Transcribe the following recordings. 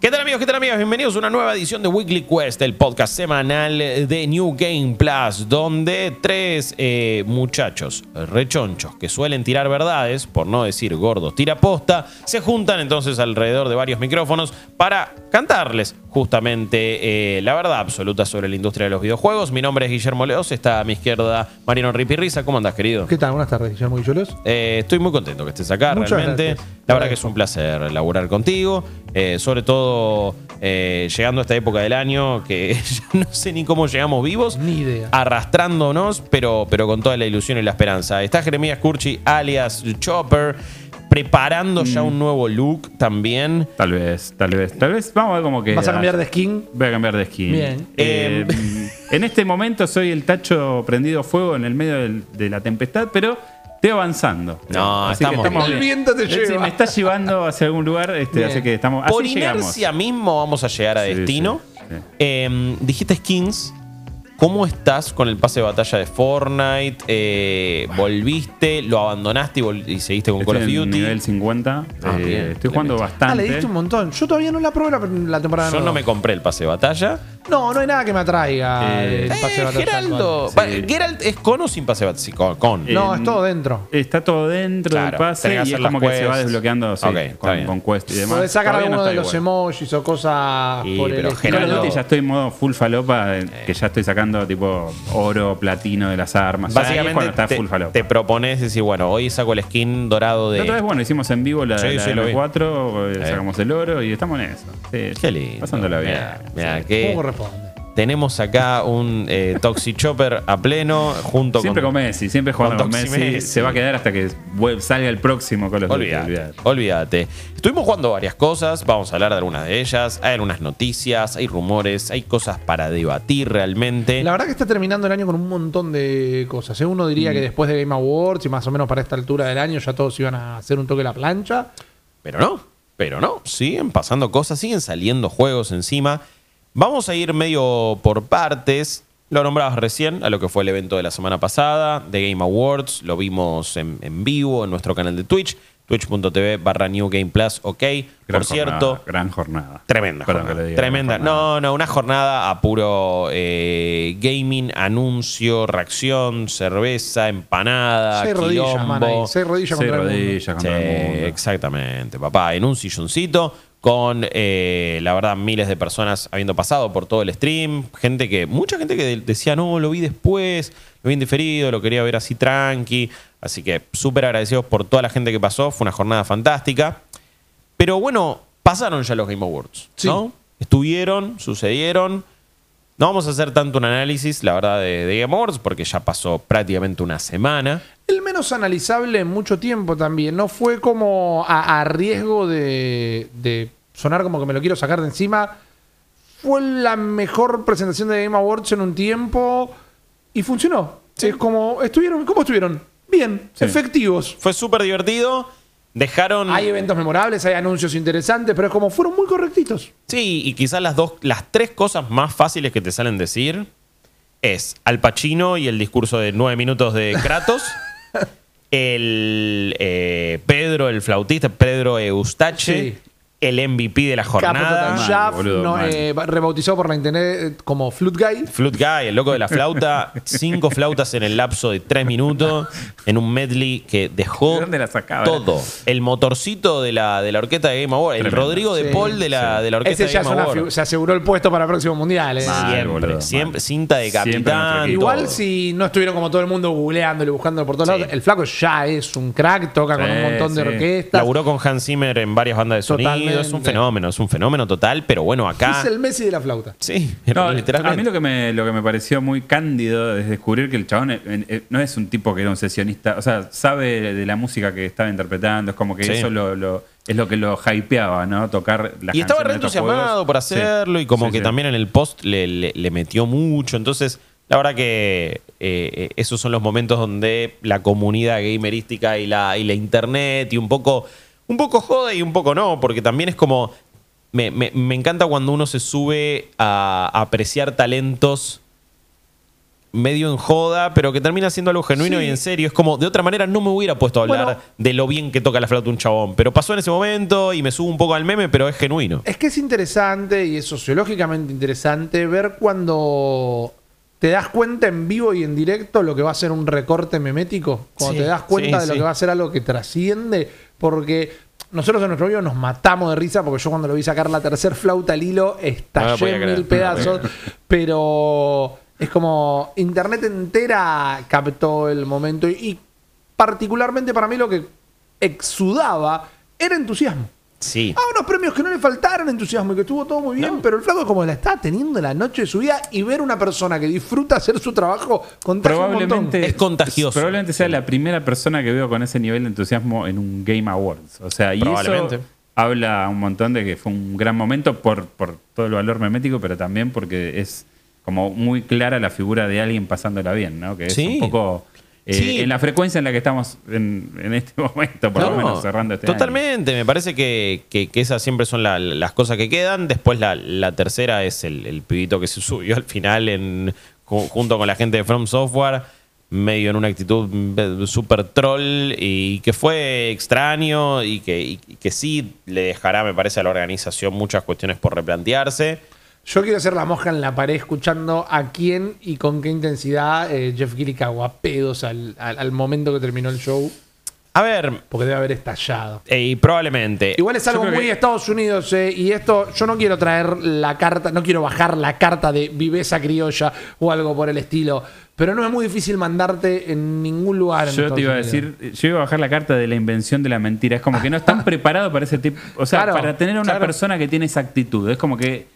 ¿Qué tal amigos? ¿Qué tal amigas? Bienvenidos a una nueva edición de Weekly Quest, el podcast semanal de New Game Plus, donde tres eh, muchachos rechonchos que suelen tirar verdades, por no decir gordos tiraposta, se juntan entonces alrededor de varios micrófonos para cantarles justamente eh, la verdad absoluta sobre la industria de los videojuegos. Mi nombre es Guillermo Leos, está a mi izquierda Mariano Ripirriza. ¿Cómo andas, querido? ¿Qué tal? Buenas tardes, Guillermo Guillolos. Eh, estoy muy contento que estés acá, Muchas realmente. gracias. La verdad que es un placer laburar contigo, eh, sobre todo eh, llegando a esta época del año que ya no sé ni cómo llegamos vivos. Ni idea. Arrastrándonos, pero, pero con toda la ilusión y la esperanza. Está Jeremías Curchi, alias Chopper, preparando Mm. ya un nuevo look también. Tal vez, tal vez, tal vez. Vamos a ver cómo queda. ¿Vas a cambiar de skin? Voy a cambiar de skin. Bien. Eh, en este momento soy el tacho prendido a fuego en el medio del- de la tempestad, pero estoy avanzando. No, Así que estamos bien. El viento te Sí, lleva. me está llevando hacia algún lugar, este, así que estamos. Así Por llegamos. inercia mismo vamos a llegar a Sí, destino. sí, sí. Eh, dijiste skins. ¿Cómo estás con el pase de batalla de Fortnite? Eh, ¿Volviste? ¿Lo abandonaste y, vol- y seguiste con Call of Estoy en Duty? nivel 50. Ah, eh, bien. estoy jugando Tremendo. Ah, bastante. le diste un montón. Yo todavía no la probé la, la temporada Yo no me compré el pase de batalla. No, no hay nada que me atraiga Eh, el pase de Eh, batalla Geraldo. Sí. Geralt es con o sin pase de batalla. Sí, con. con. Eh, No, es todo dentro. Está todo dentro Claro, del pase y es como que se va desbloqueando sí, con, con quest y demás. Podés sacar no alguno de los igual. emojis o cosas Sí, por pero el Geraldo- ya estoy en modo full falopa, eh, que ya estoy sacando tipo oro, platino de las armas. Básicamente cuando está te, full falopa. te propones decir, bueno, hoy saco el skin dorado La otra vez, de. bueno, hicimos en vivo la, Sí, la sí, lo vi. M4, eh, sacamos el oro y estamos en eso. Sí, Qué lindo. Pasándola bien. Mirá, mirá, Sí. qué- ¿Cómo corresponde? Tenemos acá un eh, Toxic Chopper a pleno junto Siempre con Messi, siempre jugando con con, Messi. Messi. Se va a quedar hasta que salga el próximo Call of Duty. Olvídate. Estuvimos jugando varias cosas, vamos a hablar de algunas de ellas. Hay algunas noticias, hay rumores, hay cosas para debatir realmente. La verdad que está terminando el año con un montón de cosas. ¿eh? Uno diría que después de Game Awards y más o menos para esta altura del año ya todos iban a hacer un toque a la plancha. Pero no, pero no. Siguen pasando cosas, siguen saliendo juegos encima. Vamos a ir medio por partes. Lo nombrabas recién a lo que fue el evento de la semana pasada, de Game Awards. Lo vimos en, en vivo en nuestro canal de Twitch, twitch.tv barra New Game Plus, ok. Gran por cierto, gran jornada. Tremenda Perdón jornada. que le diga, Tremenda. gran jornada. No, no, una jornada a puro eh, gaming, anuncio, reacción, cerveza, empanada, seis rodillas, quilombo. man, ahí. Seis rodillas contra el mundo. rodillas Sí, contra el mundo. exactamente, papá. En un silloncito con, eh, la verdad, miles de personas habiendo pasado por todo el stream. Gente que, mucha gente que de- decía, no, lo vi después, lo vi en diferido, lo quería ver así tranqui. Así que súper agradecidos por toda la gente que pasó. Fue una jornada fantástica. Pero bueno, pasaron ya los Game Awards, Sí. ¿no? Estuvieron, sucedieron. No vamos a hacer tanto un análisis, la verdad, de, de Game Awards, porque ya pasó prácticamente una semana. El menos analizable en mucho tiempo también. No fue como a, a riesgo de, de sonar como que me lo quiero sacar de encima. Fue la mejor presentación de Game Awards en un tiempo y funcionó. Es como, estuvieron, ¿cómo estuvieron? Bien, Sí. efectivos. Fue súper divertido. Dejaron. Hay eventos memorables, hay anuncios interesantes, pero es como fueron muy correctitos. Sí, y quizás las dos, las tres cosas más fáciles que te salen decir es Al Pacino y el discurso de nueve minutos de Kratos. el eh, Pedro, el flautista, Pedro Eustache. Sí. El MVP de la Capo jornada. Total Mal, Shaft, boludo, no, mal. eh, rebautizado por la internet eh, como Flute Guy. Flute Guy, el loco de la flauta. cinco flautas en el lapso de tres minutos. En un medley que dejó ¿De dónde la sacaba? todo. El motorcito de la, de la orquesta de Game Award. El Tremendo. Rodrigo de Sí, Paul de la, de la orquesta Ese de Game Award. se aseguró el puesto para el próximo mundial. eh. Mal, Siempre, boludo, siempre. mal. Cinta de capitán. Igual si no estuvieron como todo el mundo googleándolo y buscándolo por todos Sí. lados, el flaco ya es un crack, toca con Sí, un montón de sí. orquestas. Laburó con Hans Zimmer en varias bandas de sonido. Totalmente. Es un fenómeno, es un fenómeno total. Pero bueno, acá. Es el Messi de la flauta. Sí, No, literalmente. a mí lo que, me, lo que me pareció muy cándido es descubrir que el chabón eh, eh, no es un tipo que era un sesionista, o sea, sabe de la música que estaba interpretando, es como que Sí. eso lo, lo- es lo que lo hypeaba, ¿no? Tocar las Y estaba re entusiasmado por hacerlo Sí, y como sí, que sí. también en el post le, le- le metió mucho. Entonces, la verdad que eh, eh, esos son los momentos donde la comunidad gamerística y la, y la internet y un poco, un poco jode y un poco no, porque también es como... Me, me- me encanta cuando uno se sube a, a apreciar talentos medio en joda, pero que termina siendo algo genuino Sí. y en serio. Es como, de otra manera no me hubiera puesto a hablar Bueno. de lo bien que toca la flauta un chabón. Pero pasó en ese momento y me subo un poco al meme, pero es genuino. Es que es interesante y es sociológicamente interesante ver cuando te das cuenta en vivo y en directo lo que va a ser un recorte memético. Cuando Sí, te das cuenta sí, de lo que va a ser algo que trasciende. Porque nosotros en nuestro video nos matamos de risa porque yo cuando lo vi sacar la tercer flauta al hilo estallé en mil no pedazos. Pero es como internet entera captó el momento y, y particularmente para mí lo que exudaba era entusiasmo. Sí. Ah, unos premios que no le faltaron entusiasmo y que estuvo todo muy bien, No. pero el flaco como la está teniendo la noche de su vida y ver una persona que disfruta hacer su trabajo contagia un montón. Probablemente Es contagioso. Probablemente sea la primera persona que veo con ese nivel de entusiasmo en un Game Awards. O sea, y Probablemente. eso habla un montón de que fue un gran momento por, por todo el valor memético, pero también porque es como muy clara la figura de alguien pasándola bien, ¿no? Que es Sí. un poco eh, Sí. en la frecuencia en la que estamos en, en este momento, por lo No, menos cerrando este año. Totalmente, me parece que, que- que esas siempre son la- las cosas que quedan. Después la, la tercera es el, el pibito que se subió al final en, ju- junto con la gente de From Software, medio en una actitud mm, super troll y que fue extraño y que, y que sí le dejará, me parece, a la organización muchas cuestiones por replantearse. Yo quiero hacer la mosca en la pared escuchando a quién y con qué intensidad eh, Jeff Gilly cagó a pedos al, al- al momento que terminó el show, A ver, porque debe haber estallado. y probablemente... Igual es algo muy que- Estados Unidos, eh, y esto, yo no quiero traer la carta, no quiero bajar la carta de viveza criolla o algo por el estilo, pero no es muy difícil mandarte en ningún lugar. en Yo Estados te iba a decir, yo iba a bajar la carta de la invención de la mentira. Es como que no están preparados para ese tipo. O sea, Claro, para tener a una claro. persona que tiene esa actitud. Es como que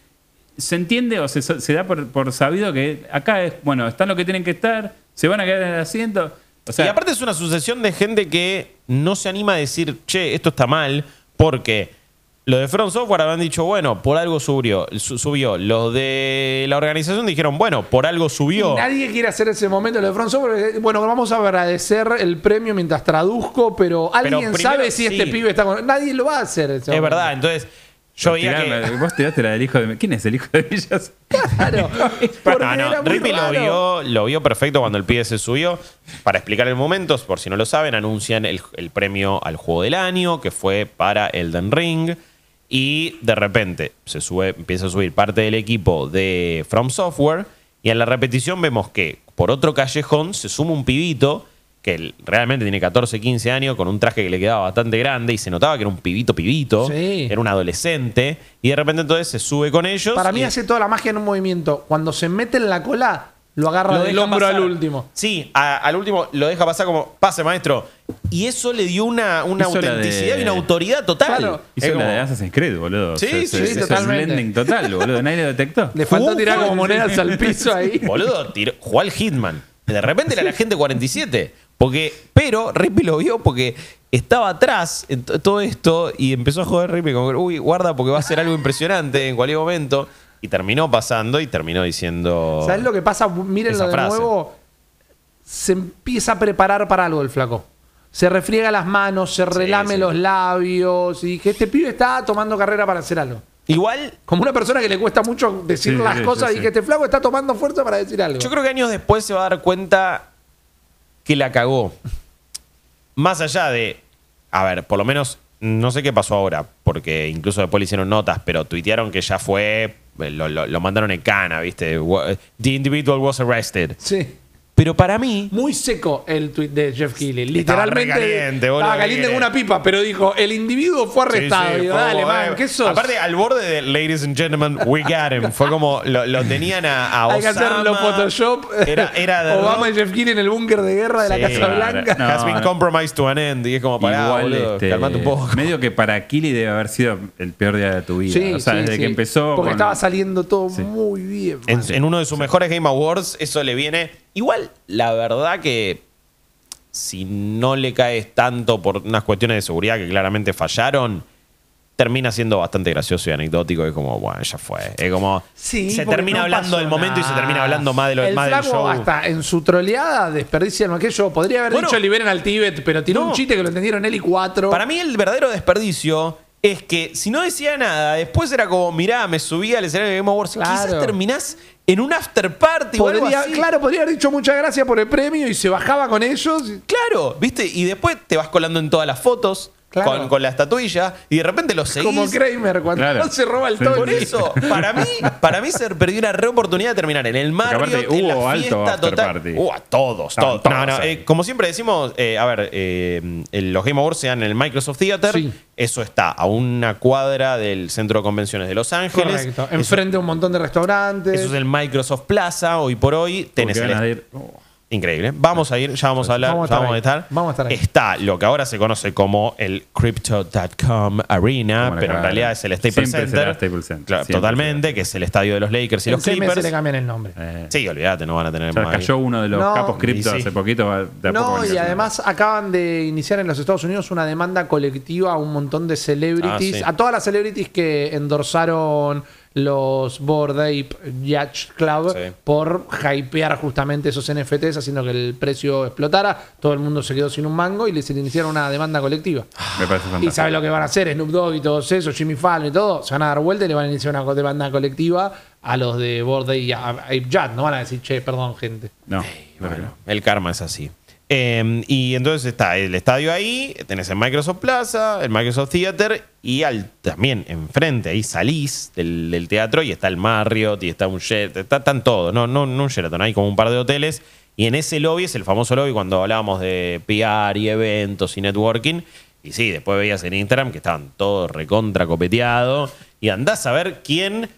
se entiende o se, se da por, por sabido que acá es, bueno, están lo que tienen que estar, se van a quedar en el asiento. O sea, y aparte es una sucesión de gente que no se anima a decir, che, esto está mal, porque los de Front Software habían dicho, bueno, por algo subió. su- subió. Los de la organización dijeron, bueno, por algo subió. Y Nadie quiere hacer ese momento lo de Front Software. Bueno, vamos a agradecer el premio mientras traduzco, pero alguien primero, sabe si este pibe está con. Nadie lo va a hacer. ese Es momento. verdad, entonces yo veía tirarla- que... Vos tiraste la del hijo de. ¿Quién es el hijo de Villas? Claro. No, no, Rippy lo vio, lo vio perfecto cuando el pibe se subió. Para explicar el momento, por si no lo saben, anuncian el, el premio al juego del año, que fue para Elden Ring. Y de repente se sube, empieza a subir parte del equipo de From Software. Y en la repetición vemos que por otro callejón se suma un pibito que realmente tiene 14, 15 años, con un traje que le quedaba bastante grande y se notaba que era un pibito pibito, Sí. era un adolescente, y de repente entonces se sube con ellos. Para mí hace toda la magia en un movimiento. Cuando se mete en la cola, lo agarra lo del hombro pasar. al último. Sí, a- al último lo deja pasar como pase, maestro. Y eso le dio una, una autenticidad de- y una autoridad total. Claro. Hizo Es la como- de Assassin's Creed, boludo. Sí, O sea, sí, sí, es un totalmente. blending total, boludo. Nadie lo detectó. Le faltó Fue- tirar como monedas al piso ahí. Boludo, tiró- jugó al Hitman. De repente era la gente 47. Porque, pero Rippy lo vio porque estaba atrás en to- todo esto y empezó a joder Rippy como, uy, guarda porque va a ser algo impresionante en cualquier momento. Y terminó pasando y terminó diciendo... ¿Sabes lo que pasa? Mírenlo de frase. nuevo. Se empieza a preparar para algo el flaco. Se refriega las manos, se relame sí. los labios. Y que este pibe está tomando carrera para hacer algo. Igual Como una persona que le cuesta mucho decir Sí, las sí, cosas sí, y sí. que este flaco está tomando fuerza para decir algo. Yo creo que años después se va a dar cuenta que la cagó. Más allá de. A ver, por lo menos no sé qué pasó ahora, porque incluso después le hicieron notas, pero tuitearon que ya fue. Lo, lo- lo mandaron en cana, ¿viste? Wa- The individual was arrested. Sí. Pero para mí. Muy seco el tweet de Jeff Keighley. Estaba Literalmente. re caliente, boludo, estaba ¿qué caliente como una pipa, pero dijo: el individuo fue arrestado. Sí, sí, Digo, fue dale, man, eh, ¿qué sos? Aparte, al borde de Ladies and Gentlemen, we got him. Fue como. Lo, lo tenían a, a Hay que hacerlo. Photoshop. Era, era de Obama rock. y Jeff Keighley en el búnker de guerra de la Casa claro. Blanca. No, Has been compromised to an end. Y es como, pará, Igual, boludo, este, calmate un poco. medio que para Kili debe haber sido el peor día de tu vida. Sí, o sea, sí, desde sí. que empezó. Porque con- estaba saliendo todo Sí. muy bien. En uno de sus mejores Game Awards, eso le viene. Igual, la verdad que si no le caes tanto por unas cuestiones de seguridad que claramente fallaron, termina siendo bastante gracioso y anecdótico. Es como, bueno, ya fue. Es como. Sí, se termina no hablando del momento y se termina hablando más, de lo, el más del show. hasta en su troleada desperdicia aquello. Podría haber Bueno. dicho liberen al Tíbet, pero tiró No. un chiste que lo entendieron él y cuatro. Para mí, el verdadero desperdicio es que si no decía nada, después era como, mirá, me subí al escenario de Game Awards. Claro. Quizás terminás en un after party o algo así. claro, podría haber dicho muchas gracias por el premio y se bajaba con ellos. Claro, ¿viste? Y después te vas colando en todas las fotos Claro. con, con la estatuilla y de repente lo seguís. Como Kramer cuando Claro. se roba el Sí. Tony. Por eso, para mí, para mí se perdió una re oportunidad de terminar en el Mario, aparte en la hubo alto fiesta after total. party. Uh, a todos, todos. No, no, eh, como siempre decimos, eh, a ver, eh, los Game Awards se dan en el Microsoft Theater. Sí. Eso está a una cuadra del Centro de Convenciones de Los Ángeles. Correcto. Enfrente a un montón de restaurantes. Eso es el Microsoft Plaza. Hoy por hoy tenés el Increíble. Vamos a ir, ya vamos a hablar, Vamos a ya estar vamos a estar. Vamos a estar ahí. Está lo que ahora se conoce como el Crypto.com Arena, pero en realidad es el Staples Siempre Center. será Staples Center. Claro, totalmente, que es el estadio de los Lakers y en los seis meses Clippers. le cambian el nombre. Eh, Sí, olvídate, no van a tener más. cayó uno de los No, capos cripto sí. hace poquito. de No, a y además acaban de iniciar en los Estados Unidos una demanda colectiva a un montón de celebrities, Ah, sí. a todas las celebrities que endorsaron los Bored Ape Yacht Club Sí. por hypear justamente esos NFTs, haciendo que el precio explotara. Todo el mundo se quedó sin un mango y les iniciaron una demanda colectiva. Me parece Y fantástico. sabe lo que van a hacer, Snoop Dogg y todos esos, Jimmy Fallon y todo, se van a dar vuelta y le van a iniciar una demanda colectiva a los de Bored Ape Yacht. No van a decir, che, perdón, gente. No, Bueno, el karma es así. Eh, y entonces está el estadio ahí, tenés el Microsoft Plaza, el Microsoft Theater y al, también enfrente, ahí salís del, del teatro y está el Marriott y está un Sheraton, está, están todos, no, no, no un Sheraton, hay como un par de hoteles y en ese lobby es el famoso lobby cuando hablábamos de PR y eventos y networking y sí, después veías en Instagram que estaban todos recontra copeteados y andás a ver quién...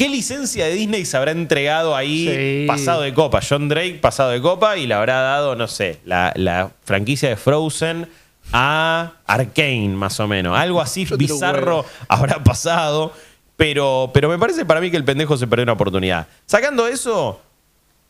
¿Qué licencia de Disney se habrá entregado ahí Sí. pasado de copa? John Drake pasado de copa y le habrá dado, no sé, la, la franquicia de Frozen a Arkane, más o menos. Algo así Yo bizarro habrá pasado. Pero, pero me parece para mí que el pendejo se perdió una oportunidad. Sacando eso,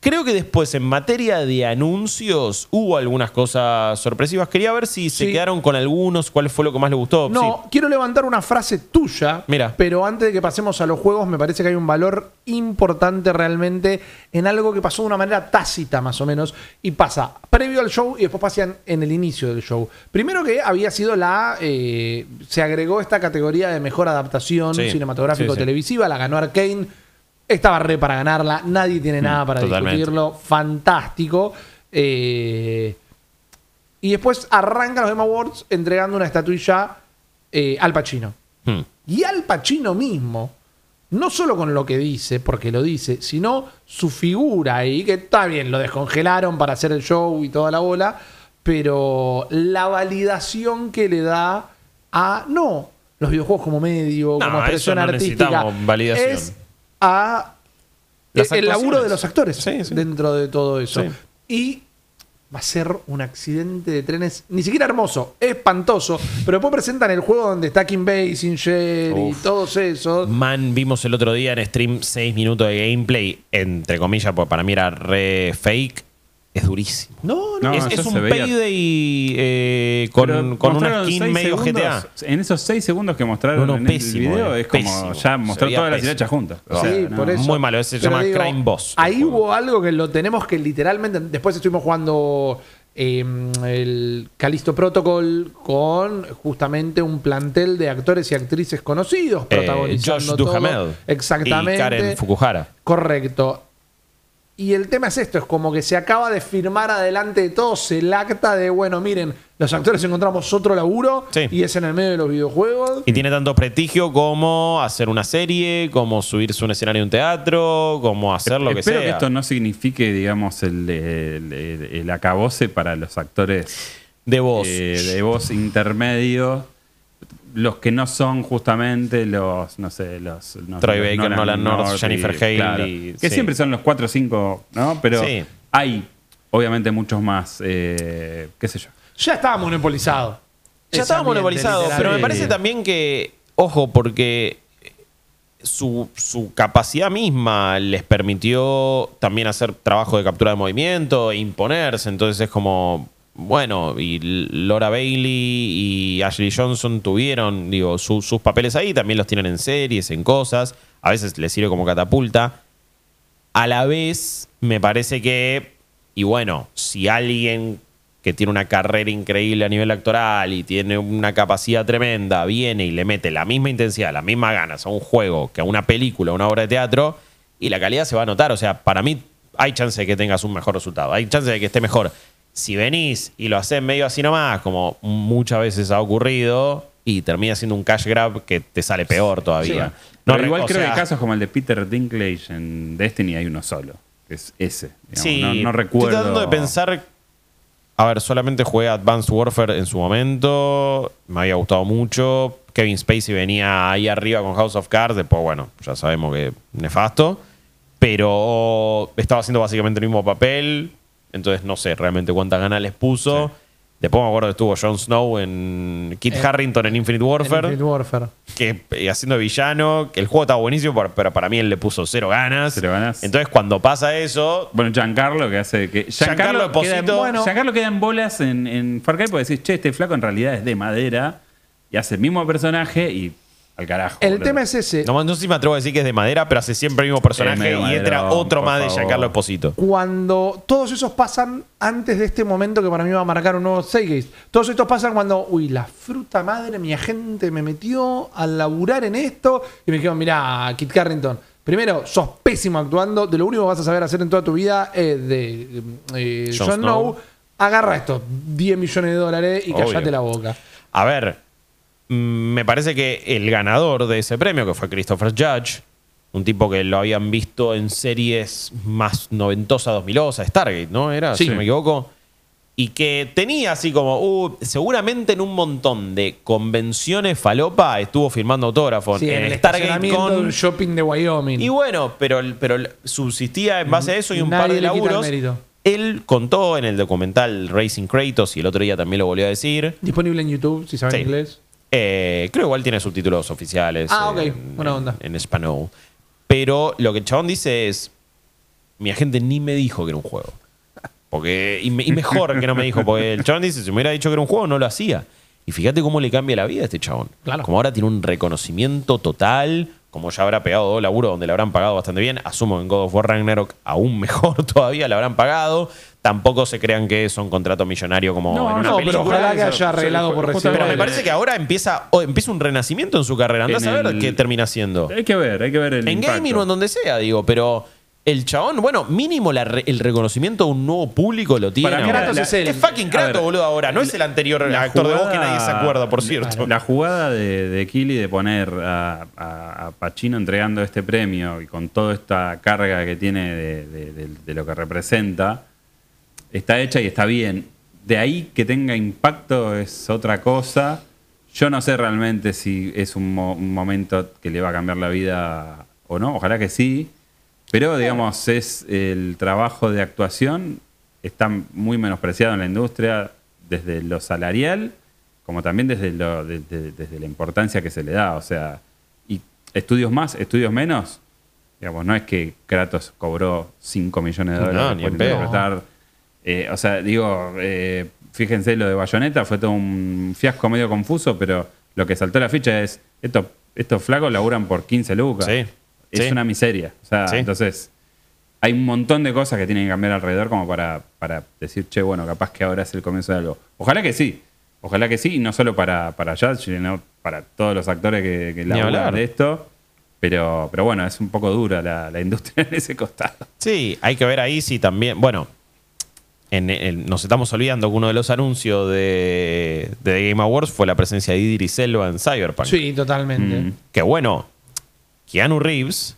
creo que después en materia de anuncios hubo algunas cosas sorpresivas. Quería ver si se Sí. quedaron con algunos, cuál fue lo que más les gustó. No, quiero levantar una frase tuya. Mira. Pero antes de que pasemos a los juegos, me parece que hay un valor importante realmente en algo que pasó de una manera tácita, más o menos. Y pasa previo al show y después pasa en, en el inicio del show. Primero que había sido la. eh, se agregó esta categoría de mejor adaptación Sí, sí, sí. cinematográfico-televisiva. La ganó Arkane. Estaba re para ganarla. Nadie tiene nada para totalmente. discutirlo. Fantástico. Eh, y después arrancan los Game Awards entregando una estatuilla eh, al Pacino. Hmm. Y Al Pacino mismo, no solo con lo que dice, porque lo dice, sino su figura ahí, que está bien, lo descongelaron para hacer el show y toda la bola, pero la validación que le da a, no, los videojuegos como medio, No, como expresión no artística, validación. es a Las el laburo de los actores Sí, sí. dentro de todo eso. Sí. Y va a ser un accidente de trenes, ni siquiera hermoso, espantoso, pero después presentan el juego donde está Kim Basinger y Uf. todos esos. Man, vimos el otro día en stream 6 minutos de gameplay, entre comillas, porque para mí era re fake. Es durísimo. No, no. No, es un payday eh, con, con una skin seis medio segundos, GTA. En esos seis segundos que mostraron No, no, en pésimo, el video, eh, es como pésimo. ya mostrar todas las hilachas juntas. O Sí, por eso. Muy malo, ese se Pero llama digo, Crime Boss. Ahí hubo algo que lo tenemos que literalmente. Después estuvimos jugando eh, el Calisto Protocol con justamente un plantel de actores y actrices conocidos Eh, protagonizando Josh todo. Duhamel. Exactamente. Y Karen Fukuhara. Correcto. Y el tema es esto, es como que se acaba de firmar adelante de todos el acta de, bueno, miren, los actores encontramos otro laburo Sí. y es en el medio de los videojuegos. Y tiene tanto prestigio como hacer una serie, como subirse a un escenario de un teatro, como hacer lo que Espero sea. que esto no signifique, digamos, el, el, el- el acabose para los actores de voz. eh, de voz intermedio. Los que no son justamente los, no sé, los... Troy los Baker, Nolan North, Jennifer Haley, que sí. siempre son los 4 o 5, ¿no? Pero Sí. hay, obviamente, muchos más, eh, qué sé yo. Ya estaba monopolizado. Ya estaba monopolizado, pero me parece también que, ojo, porque su, su capacidad misma les permitió también hacer trabajo de captura de movimiento e imponerse. Entonces es como, bueno, y Laura Bailey y Ashley Johnson tuvieron, digo, su- sus papeles ahí, también los tienen en series, en cosas. A veces les sirve como catapulta. A la vez, me parece que, y bueno, si alguien que tiene una carrera increíble a nivel actoral y tiene una capacidad tremenda, viene y le mete la misma intensidad, las mismas ganas a un juego que a una película, a una obra de teatro, y la calidad se va a notar. O sea, para mí hay chance de que tengas un mejor resultado. Hay chance de que esté mejor. Si venís y lo haces medio así nomás, como muchas veces ha ocurrido, y termina siendo un cash grab que te sale peor todavía. Pero re- igual creo sea, que casos como el de Peter Dinklage en Destiny hay uno solo. Es ese. digamos. Sí, no, no recuerdo. Estoy tratando de pensar. A ver, solamente jugué Advanced Warfare en su momento. Me había gustado mucho. Kevin Spacey venía ahí arriba con House of Cards. Después, bueno, ya sabemos que nefasto. Pero estaba haciendo básicamente el mismo papel. Entonces no sé realmente cuántas ganas les puso. Después me acuerdo que estuvo Jon Snow en Kit Harrington en Infinite Warfare. Infinite Warfare. que eh, haciendo de villano, el juego estaba buenísimo, pero, pero para mí él le puso cero ganas. Cero ganas. Entonces cuando pasa eso, Bueno, Giancarlo que hace que. Giancarlo queda en, Esposito. bueno, Giancarlo queda en bolas en, en Far Cry porque decís, che, este flaco en realidad es de madera y hace el mismo personaje y al carajo. El boludo. tema es ese. no, no sé si me atrevo a decir que es de madera, pero hace siempre el mismo personaje y entra otro por más de favor. Giancarlo Esposito. Cuando todos esos pasan antes de este momento que para mí va a marcar un nuevo Seagate. Todos estos pasan cuando, uy, la fruta madre, mi agente me metió a laburar en esto y me dijeron, mirá, Kit Carrington. Primero, sos pésimo actuando. De lo único que vas a saber hacer en toda tu vida es de eh, Jon Jon Snow. Snow. Agarra estos 10 millones de dólares y Obvio. callate la boca. A ver, me parece que el ganador de ese premio, que fue Christopher Judge, un tipo que lo habían visto en series más noventosas, 2000 Stargate, ¿no? Era, Sí. si no me equivoco. Y que tenía así como, uh, seguramente en un montón de convenciones falopa estuvo firmando autógrafos. Sí, en, en el Stargate con. un shopping de Wyoming. Y bueno, pero, pero subsistía en base a eso y un Nadie par de laburos. Él contó en el documental Racing Kratos y el otro día también lo volvió a decir. Disponible en YouTube, si saben Sí. inglés. Eh, creo igual tiene subtítulos oficiales. Ah, ok. Buena onda. En, en español. Pero lo que el chabón dice es: Mi agente ni me dijo que era un juego. Porque, y, me- y mejor que no me dijo, porque el chabón dice: Si me hubiera dicho que era un juego, no lo hacía. Y fíjate cómo le cambia la vida a este chabón. Claro. Como ahora tiene un reconocimiento total, como ya habrá pegado dos laburos donde le habrán pagado bastante bien. Asumo que en God of War Ragnarok aún mejor todavía le habrán pagado. Tampoco se crean que es un contrato millonario como No, en una no, película. pero ojalá que haya arreglado por justamente- Pero me parece que ahora empieza, empieza un renacimiento en su carrera. Andás a ver el- qué termina siendo. Hay que ver, hay que ver el En impacto. gaming o en donde sea, digo, pero el chabón, bueno, mínimo la re- el reconocimiento de un nuevo público lo tiene. Para mí ahora. Kratos la- es fucking A Kratos, boludo, ahora. No es el anterior La actor de voz que jugada- nadie se acuerda, por cierto. La jugada de, de Kili de poner a, a- a Pacino entregando este premio y con toda esta carga que tiene de, de- de- de lo que representa, está hecha y está bien. De ahí que tenga impacto es otra cosa. Yo no sé realmente si es un, mo- un momento que le va a cambiar la vida o no. Ojalá que sí. Pero, digamos, es el trabajo de actuación está muy menospreciado en la industria desde lo salarial como también desde, lo, de- de- desde la importancia que se le da. O sea, y estudios más, estudios menos. Digamos, no es que Kratos cobró 5 millones de No, dólares ni por interpretar. Eh, o sea, digo, eh, fíjense lo de Bayonetta, fue todo un fiasco medio confuso, pero lo que saltó a la ficha es, estos, estos flacos laburan por 15 lucas. Sí, Es sí. una miseria. O sea, Sí. entonces, hay un montón de cosas que tienen que cambiar alrededor como para, para decir, che, bueno, capaz que ahora es el comienzo de algo. Ojalá que sí. Ojalá que sí, y no solo para, para Judge, sino para todos los actores que, que laburan de esto. Pero, pero bueno, es un poco dura la, la industria en ese costado. Sí, hay que ver ahí si también. Bueno, en el- nos estamos olvidando que uno de los anuncios de, de The Game Awards fue la presencia de Idris Elba en Cyberpunk. Sí, totalmente. Mm. Que bueno, Keanu Reeves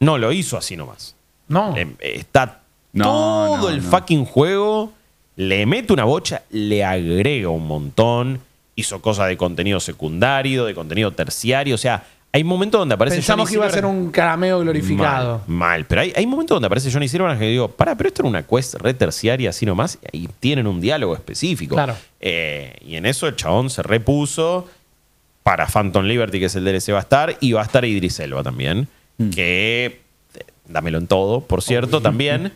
no lo hizo así nomás. No. Eh, Está No, todo no, el no. fucking juego, le mete una bocha, le agrega un montón, hizo cosas de contenido secundario, de contenido terciario, o sea, hay momentos donde aparece Pensamos Johnny que iba a ser Silverhand- un carameo glorificado. Mal, mal. pero hay, hay momentos donde aparece Johnny Silverhand que digo, para, pero esto era una quest re terciaria así nomás, y tienen un diálogo específico. Claro. Eh, y en eso el chabón se repuso. Para Phantom Liberty, que es el DLC, va a estar. Y va a estar Idris Elba también. Que. eh, Dámelo en todo, por cierto, también.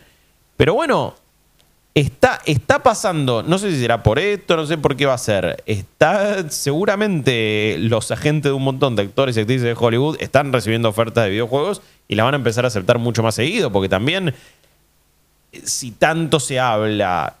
Pero bueno, está, está pasando. No sé si será por esto, no sé por qué va a ser. Está. Seguramente los agentes de un montón de actores y actrices de Hollywood están recibiendo ofertas de videojuegos y la van a empezar a aceptar mucho más seguido. Porque también. Si tanto se habla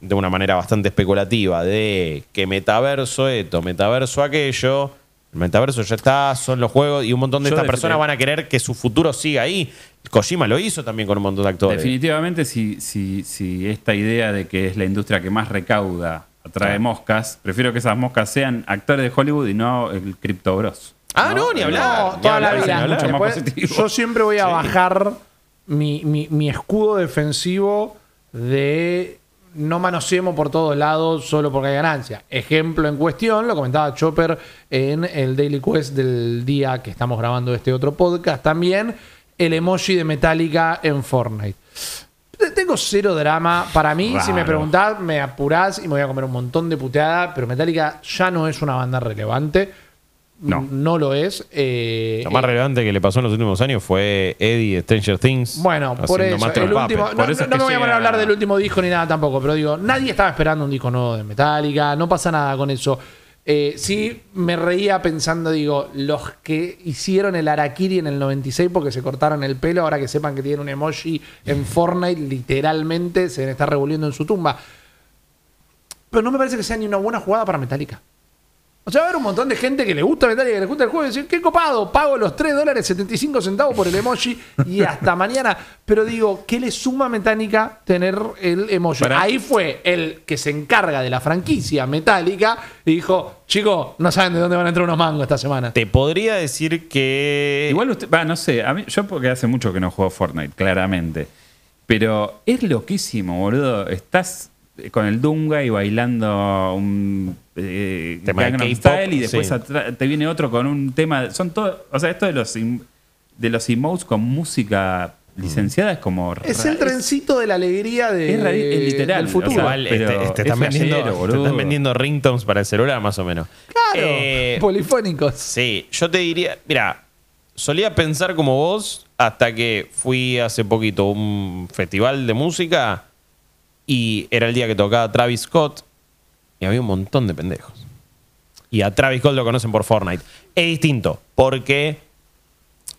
de una manera bastante especulativa de que metaverso esto, metaverso aquello. El metaverso ya está, son los juegos y un montón de estas personas van a querer que su futuro siga ahí. Kojima lo hizo también con un montón de actores. Definitivamente, si, si, si esta idea de que es la industria que más recauda atrae moscas, prefiero que esas moscas sean actores de Hollywood y no el Crypto Bros. Ah, no, ni hablar. No, ni toda la vida. más Después, positivo. Yo siempre voy a Sí. bajar mi, mi- mi escudo defensivo de no manoseemos por todos lados solo porque hay ganancia. Ejemplo en cuestión, lo comentaba Chopper en el Daily Quest del día que estamos grabando este otro podcast también, el emoji de Metallica en Fortnite. Tengo cero drama. Para mí, si me preguntás, me apurás y me voy a comer un montón de puteada, pero Metallica ya no es una banda relevante. No. No lo es. Eh, Lo más eh, relevante que le pasó en los últimos años fue Eddie de Stranger Things. Bueno, por eso. El último, no, Por eso no- me voy a poner a hablar del último disco ni nada tampoco, pero digo, nadie estaba esperando un disco nuevo de Metallica, no pasa nada con eso. Eh, sí, me reía pensando, digo, los que hicieron el Arakiri en el 96 porque se cortaron el pelo, ahora que sepan que tienen un emoji en Fortnite, literalmente se deben revolviendo en su tumba. Pero no me parece que sea ni una buena jugada para Metallica. O sea, va a haber un montón de gente que le gusta Metallica, que le gusta el juego y decir, qué copado, pago los 3 dólares 75 centavos por el emoji y hasta mañana. Pero digo, ¿qué le suma a Metallica tener el emoji? Para- Ahí fue el que se encarga de la franquicia Metallica y dijo, chicos, no saben de dónde van a entrar unos mangos esta semana. Te podría decir que. Igual usted, va, no sé, a mí, yo porque hace mucho que no juego Fortnite, claramente. Pero es loquísimo, boludo. Estás con el Dunga y bailando un eh, Tema de Style y después sí. te viene otro con un tema. Son todos, o sea, esto de los de los emotes con música licenciada es como Es el trencito de la alegría de, Es es literal, del futuro. o sea, Igual pero este, este, es están, vendiendo, flashero, te están vendiendo ringtones para el celular, más o menos. claro, Eh, polifónicos. Sí, yo te diría, mira, solía pensar como vos hasta que fui hace poquito a un festival de música y era el día que tocaba Travis Scott y había un montón de pendejos. Y a Travis Scott lo conocen por Fortnite. Es distinto, porque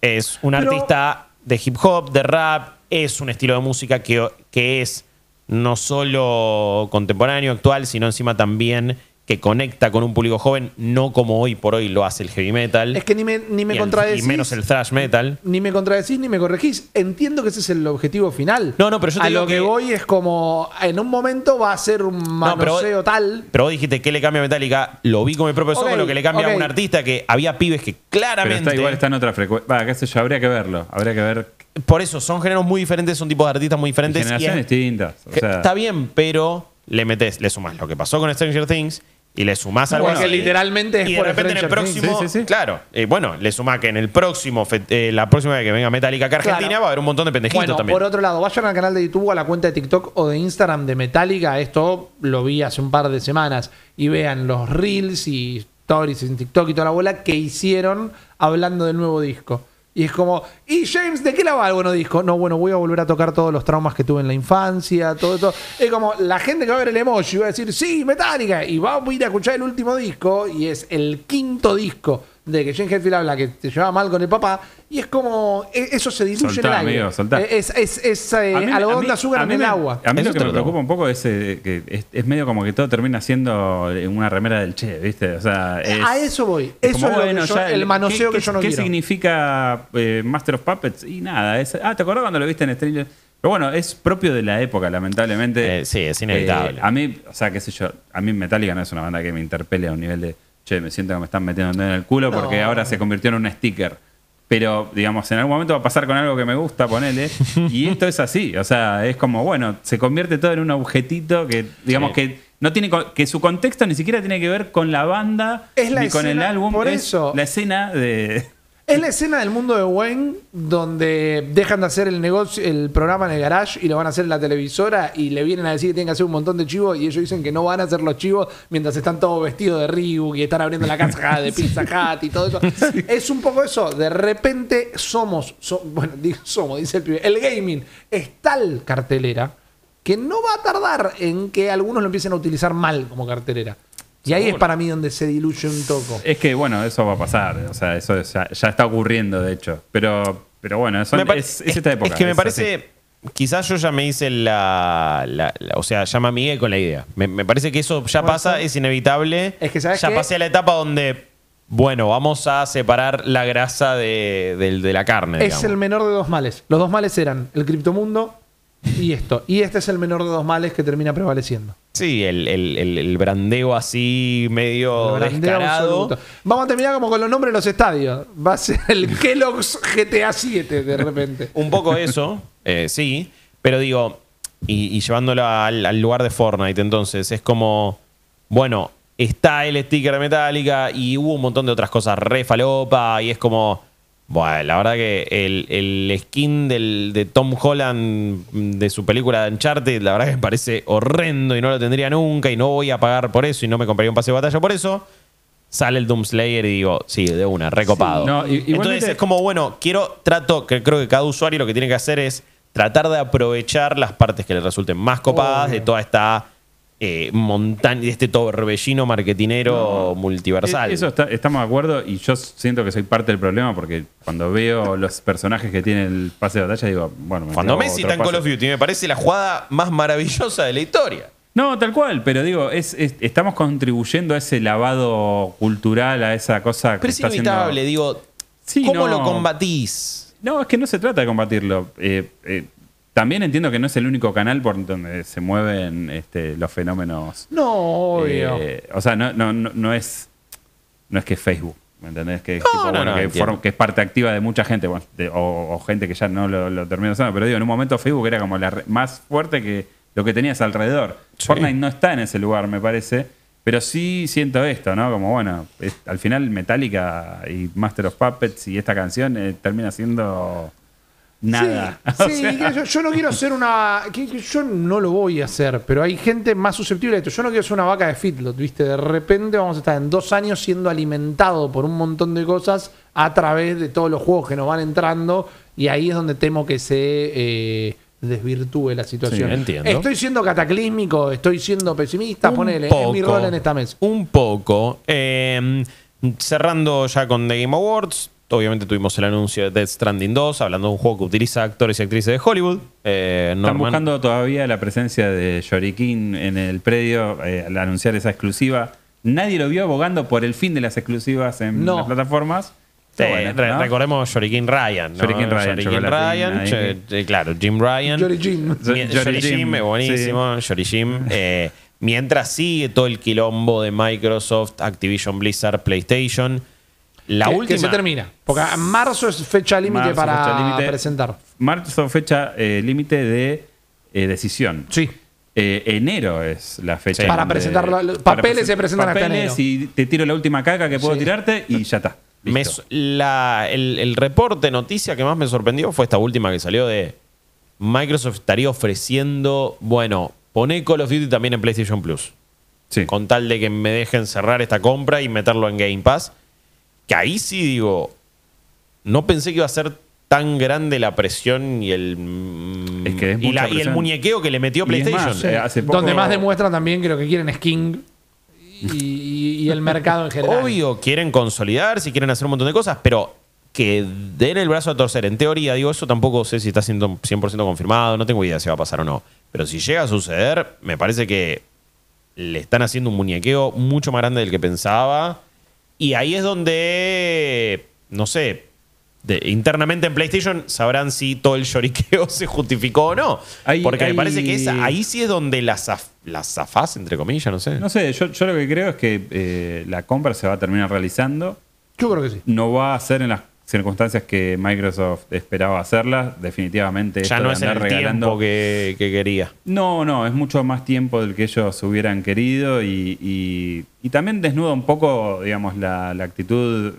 es un Pero- artista de hip hop, de rap, es un estilo de música que, que es no solo contemporáneo, actual, sino encima también que conecta con un público joven, no como hoy por hoy lo hace el heavy metal. Es que ni me, ni me y el- contradecís. y menos el thrash metal. Ni me contradecís ni me corregís. Entiendo que ese es el objetivo final. No, no, pero yo te A digo lo que, que- voy es como. En un momento va a ser un No, pero- manoseo tal. Pero vos dijiste que le cambia a Metallica, lo vi con mi propio Ok, ojos, lo que le cambia a un artista que había pibes que Pero claramente. está, igual está en otra frecuencia. Va, qué sé yo, habría que verlo. Habría que ver Por eso, son géneros muy diferentes, son tipos de artistas muy diferentes. y generaciones es- distintas. O que- sea, está bien, pero le metes, le sumás lo que pasó con Stranger Things y le sumás algo Porque literalmente es y de por repente en el Stranger Things. próximo, Sí, sí, sí. claro, eh, bueno, le sumás que en el próximo, eh, la próxima vez que venga Metallica acá a Argentina Claro. va a haber un montón de pendejitos Bueno, también. por otro lado, vayan al canal de YouTube o a la cuenta de TikTok o de Instagram de Metallica. Esto lo vi hace un par de semanas. Y vean los reels y stories en TikTok y toda la bola que hicieron hablando del nuevo disco. Y es como, ¿y James de qué la va el nuevo disco? No, bueno, voy a volver a tocar todos los traumas que tuve en la infancia, todo esto. Es como la gente que va a ver el emoji va a decir, sí, Metallica, y va a ir a escuchar el último disco, y es el quinto disco de que James Hetfield habla que te llevaba mal con el papá, y es como, e- eso se diluye Soltá, en el aire. amigo, soltá. Es, es, es, eh, A mí- algodón a mí- de azúcar a en el me- agua. A mí lo que me lo preocupa un poco es eh, que es, es medio como que todo termina siendo eh, una remera del Che, ¿viste? O sea, es- a eso voy. es Eso como, es lo que bueno, yo- ya el manoseo ¿qué- que yo no ¿Qué quiero. significa eh, Master of Puppets? Y nada. es- ah, ¿te acordás cuando lo viste en Stranger? Pero bueno, es propio de la época, lamentablemente. Eh, sí, es inevitable. Eh, a mí, o sea, qué sé yo, a mí Metallica no es una banda que me interpele a un nivel de, che, me siento que me están metiendo el dedo en el culo porque No. ahora se convirtió en un sticker. Pero, digamos, en algún momento va a pasar con algo que me gusta, ponele. Y esto es así. O sea, es como, bueno, se convierte todo en un objetito que, digamos, Sí. que no tiene que su contexto ni siquiera tiene que ver con la banda Es la ni con el álbum. por es eso. la escena de. Es la escena del mundo de Wayne donde dejan de hacer el negocio, el programa en el garage y lo van a hacer en la televisora y le vienen a decir que tienen que hacer un montón de chivos y ellos dicen que no van a hacer los chivos mientras están todos vestidos de Reebok y están abriendo la casa de Pizza Hut y todo eso. Es un poco eso. De repente somos, so- bueno, digo somos, dice el pibe, el gaming es tal cartelera que no va a tardar en que algunos lo empiecen a utilizar mal como cartelera. Y ahí es para mí donde se diluye un toco. Es que, bueno, eso va a pasar. O sea, eso ya, ya está ocurriendo, de hecho. Pero, pero bueno, eso Me pare- es, es esta época. Es que me es parece. Quizás yo ya me hice la, la- la- O sea, ya me amigué con la idea. Me, me parece que eso ya pasa, es inevitable. Es que, ¿sabes Ya qué? pasé a la etapa donde bueno, vamos a separar la grasa de, la carne. Es digamos. el menor de dos males. Los dos males eran el criptomundo y esto. Y este es el menor de dos males que termina prevaleciendo. Sí, el, el- el- el brandeo así medio brandeo descarado. absoluto. Vamos a terminar como con los nombres de los estadios. Va a ser el Kellogg's GTA 7 de repente. Un poco eso, eh, sí, pero digo, y, y llevándolo al, al lugar de Fortnite, entonces, es como, bueno, está el sticker de Metallica y hubo un montón de otras cosas re falopa y es como, bueno, la verdad que el, el skin del, de Tom Holland mm, de su película de Uncharted, la verdad que me parece horrendo y no lo tendría nunca y no voy a pagar por eso y no me compraría un pase de batalla por eso. Sale el Doom Slayer y digo, sí, de una, recopado. Sí, no, Entonces es como, bueno, quiero, trato, que creo que cada usuario lo que tiene que hacer es tratar de aprovechar las partes que le resulten más copadas Obvio. de toda esta eh, montaña, de este torbellino marketinero multiversal. Eh, Eso está- estamos de acuerdo y yo siento que soy parte del problema porque cuando veo los personajes que tiene el pase de batalla digo, bueno, me Cuando Messi está en Call of Duty, me parece la jugada más maravillosa de la historia. No, tal cual, pero digo, es, es- estamos contribuyendo a ese lavado cultural, a esa cosa que Pero es está haciendo- inevitable, digo, Sí, ¿cómo no. lo combatís? No, es que no se trata de combatirlo. Eh, eh, también entiendo que no es el único canal por donde se mueven este, los fenómenos. No, obvio. Eh, o sea, no, no, no, no es no es que es Facebook, ¿me entendés? Que es, tipo, bueno, que, es parte activa de mucha gente bueno, de- o, o gente que ya no lo, lo termina usando. Pero digo, en un momento Facebook era como la re- más fuerte que lo que tenías alrededor. Sí. Fortnite no está en ese lugar, me parece. Pero sí siento esto, ¿no? Como bueno, es- al final Metallica y Master of Puppets y esta canción eh, termina siendo nada. Sí, O sea, yo, yo no quiero ser una. que- que yo no lo voy a hacer, pero hay gente más susceptible a esto. Yo no quiero ser una vaca de Fitlot, ¿viste? De repente vamos a estar en dos años siendo alimentado por un montón de cosas a través de todos los juegos que nos van entrando. Y ahí es donde temo que se eh, desvirtúe la situación. Sí, entiendo. Estoy siendo cataclísmico, estoy siendo pesimista, Un ponele, es mi rol en esta mesa. Un poco. Eh, cerrando ya con The Game Awards. Obviamente tuvimos el anuncio de Death Stranding 2, hablando de un juego que utiliza actores y actrices de Hollywood. Eh, Están buscando todavía la presencia de Yorikin en el predio eh, al anunciar esa exclusiva. Nadie lo vio abogando por el fin de las exclusivas en No. las plataformas. Sí, Está bueno, re- ¿no? Recordemos Shuriken Ryan. ¿no? Shuriken Ryan, Shuriken Ryan, che- che- claro, Jim Ryan. Jory Jim. Jory Jim, es buenísimo. Jory Jim. Eh, mientras sigue todo el quilombo de Microsoft, Activision Blizzard, PlayStation. La que, última. que se termina. Porque marzo es fecha límite Marzo, para fecha presentar. Marzo, fecha eh, límite de eh, decisión. Sí. Eh, enero es la fecha. Sí. Para presentar los papeles presen- se presentan hasta papeles enero. y te tiro la última caca que puedo Sí. tirarte y ya está. Me la- el, el reporte, noticia que más me sorprendió fue esta última que salió de Microsoft estaría ofreciendo, bueno, poné Call of Duty también en PlayStation Plus. Sí. Con tal de que me dejen cerrar esta compra y meterlo en Game Pass. Que ahí sí digo, no pensé que iba a ser tan grande la presión y el, mm, Es que es y, la- y el muñequeo que le metió PlayStation. más, eh, hace poco- Donde más demuestran también que lo que quieren es King y, y- y el mercado en general. Obvio, quieren consolidar, si quieren hacer un montón de cosas, pero que den el brazo a torcer. En teoría, digo, eso tampoco sé si está siendo 100% confirmado, no tengo idea si va a pasar o no. Pero si llega a suceder, me parece que le están haciendo un muñequeo mucho más grande del que pensaba. Y ahí es donde, no sé, de- internamente en PlayStation sabrán si todo el lloriqueo se justificó o no. Ahí- Porque ahí- me parece que esa, ahí sí es donde la, zaf- la zafás, entre comillas, no sé. No sé, yo, yo lo que creo es que eh, la compra se va a terminar realizando. Yo creo que sí. No va a ser en las circunstancias que Microsoft esperaba hacerla. Definitivamente ya esto no es el regalando- tiempo que, que quería. No, no, es mucho más tiempo del que ellos hubieran querido y, y- y también desnuda un poco, digamos, la, la actitud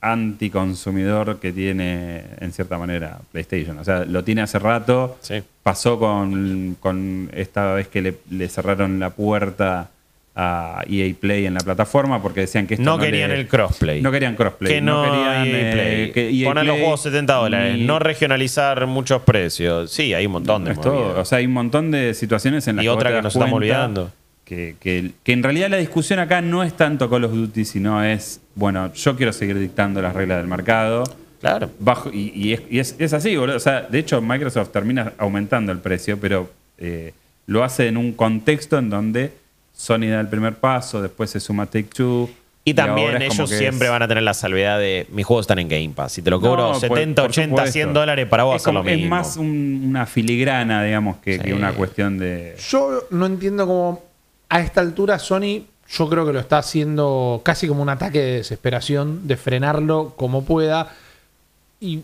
anticonsumidor que tiene en cierta manera PlayStation. O sea, lo tiene hace rato. Sí. Pasó con, con esta vez que le, le cerraron la puerta a EA Play en la plataforma porque decían que esto No, no querían le- el crossplay. No querían crossplay. que no, querían EA eh, Play. que EA Poner los juegos 70 dólares. No regionalizar muchos precios. Sí, hay un montón de todo. O sea, hay un montón de situaciones en las Y que otra que nos estamos olvidando. Que, que- que en realidad la discusión acá no es tanto Call of Duty, sino es, bueno, yo quiero seguir dictando las reglas del mercado. Claro. Bajo, y y es, y es- es así, boludo. O sea, de hecho, Microsoft termina aumentando el precio, pero eh, lo hace en un contexto en donde Sony da el primer paso, después se suma Take Two, Y también ellos siempre es- van a tener la salvedad de mis juegos están en Game Pass. Si te lo cobro No, por- 70, por 80, 100 supuesto. dólares para vos es, lo es más un- una filigrana, digamos, que, Sí. que una cuestión de. Yo no entiendo cómo a esta altura Sony, yo creo que lo está haciendo casi como un ataque de desesperación, de frenarlo como pueda. Y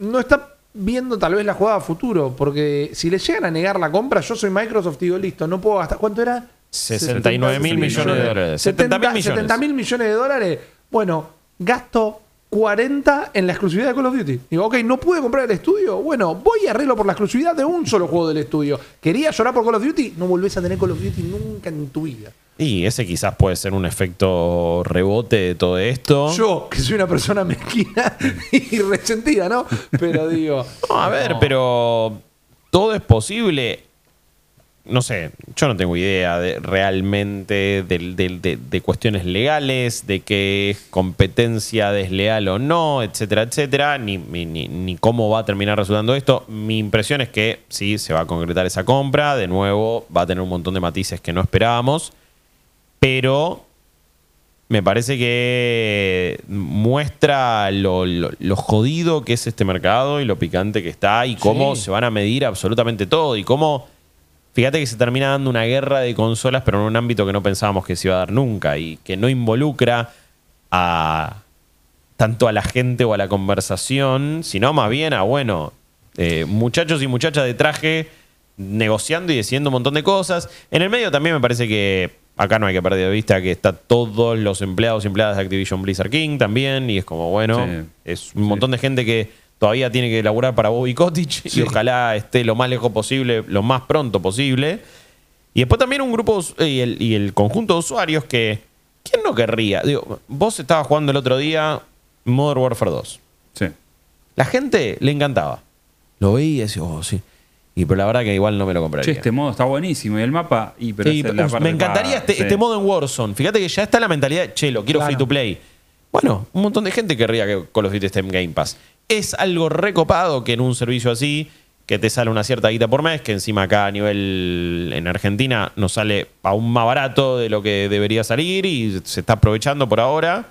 no está viendo tal vez la jugada a futuro, porque si le llegan a negar la compra, yo soy Microsoft y digo, listo, no puedo gastar. ¿Cuánto era? 69 mil millones de dólares. 70 70 mil millones. 70 mil millones de dólares. Bueno, gasto 40 en la exclusividad de Call of Duty. Digo, ok, no pude comprar el estudio. Bueno, voy y arreglo por la exclusividad de un solo juego del estudio. Quería llorar por Call of Duty, no volvés a tener Call of Duty nunca en tu vida. Y ese quizás puede ser un efecto rebote de todo esto. Yo, que soy una persona mezquina y resentida, ¿no? Pero digo. No, a ver, pero todo es posible. No sé, yo no tengo idea de, realmente del- de, de cuestiones legales, de qué es competencia desleal o no, etcétera, etcétera, ni, ni- ni- ni cómo va a terminar resultando esto. Mi impresión es que sí, se va a concretar esa compra, de nuevo va a tener un montón de matices que no esperábamos, pero me parece que muestra lo, lo- lo jodido que es este mercado y lo picante que está y cómo Sí. se van a medir absolutamente todo y cómo, fíjate que se termina dando una guerra de consolas pero en un ámbito que no pensábamos que se iba a dar nunca y que no involucra a tanto a la gente o a la conversación, sino más bien a, bueno, eh, muchachos y muchachas de traje negociando y decidiendo un montón de cosas. En el medio también me parece que acá no hay que perder de vista que está todos los empleados y empleadas de Activision Blizzard King también, y es como, bueno, Sí. es un montón de gente que todavía tiene que elaborar para Bobby Kotick y ojalá esté lo más lejos posible, lo más pronto posible. Y después también un grupo us- y el, y el conjunto de usuarios que, ¿quién no querría? Digo, vos estabas jugando el otro día Modern Warfare 2. Sí. La gente le encantaba. Lo veía y decía, oh, sí. Y pero la verdad que igual no me lo compraría. Che, este modo está buenísimo. Y el mapa. Y, pero Sí, la me encantaría este, sí. este modo en Warzone. Fíjate que ya está la mentalidad, che, lo quiero Claro. free to play. Bueno, un montón de gente querría que Call of Duty esté en Game Pass. Es algo recopado que en un servicio así, que te sale una cierta guita por mes, que encima acá a nivel en Argentina nos sale aún más barato de lo que debería salir y se está aprovechando por ahora.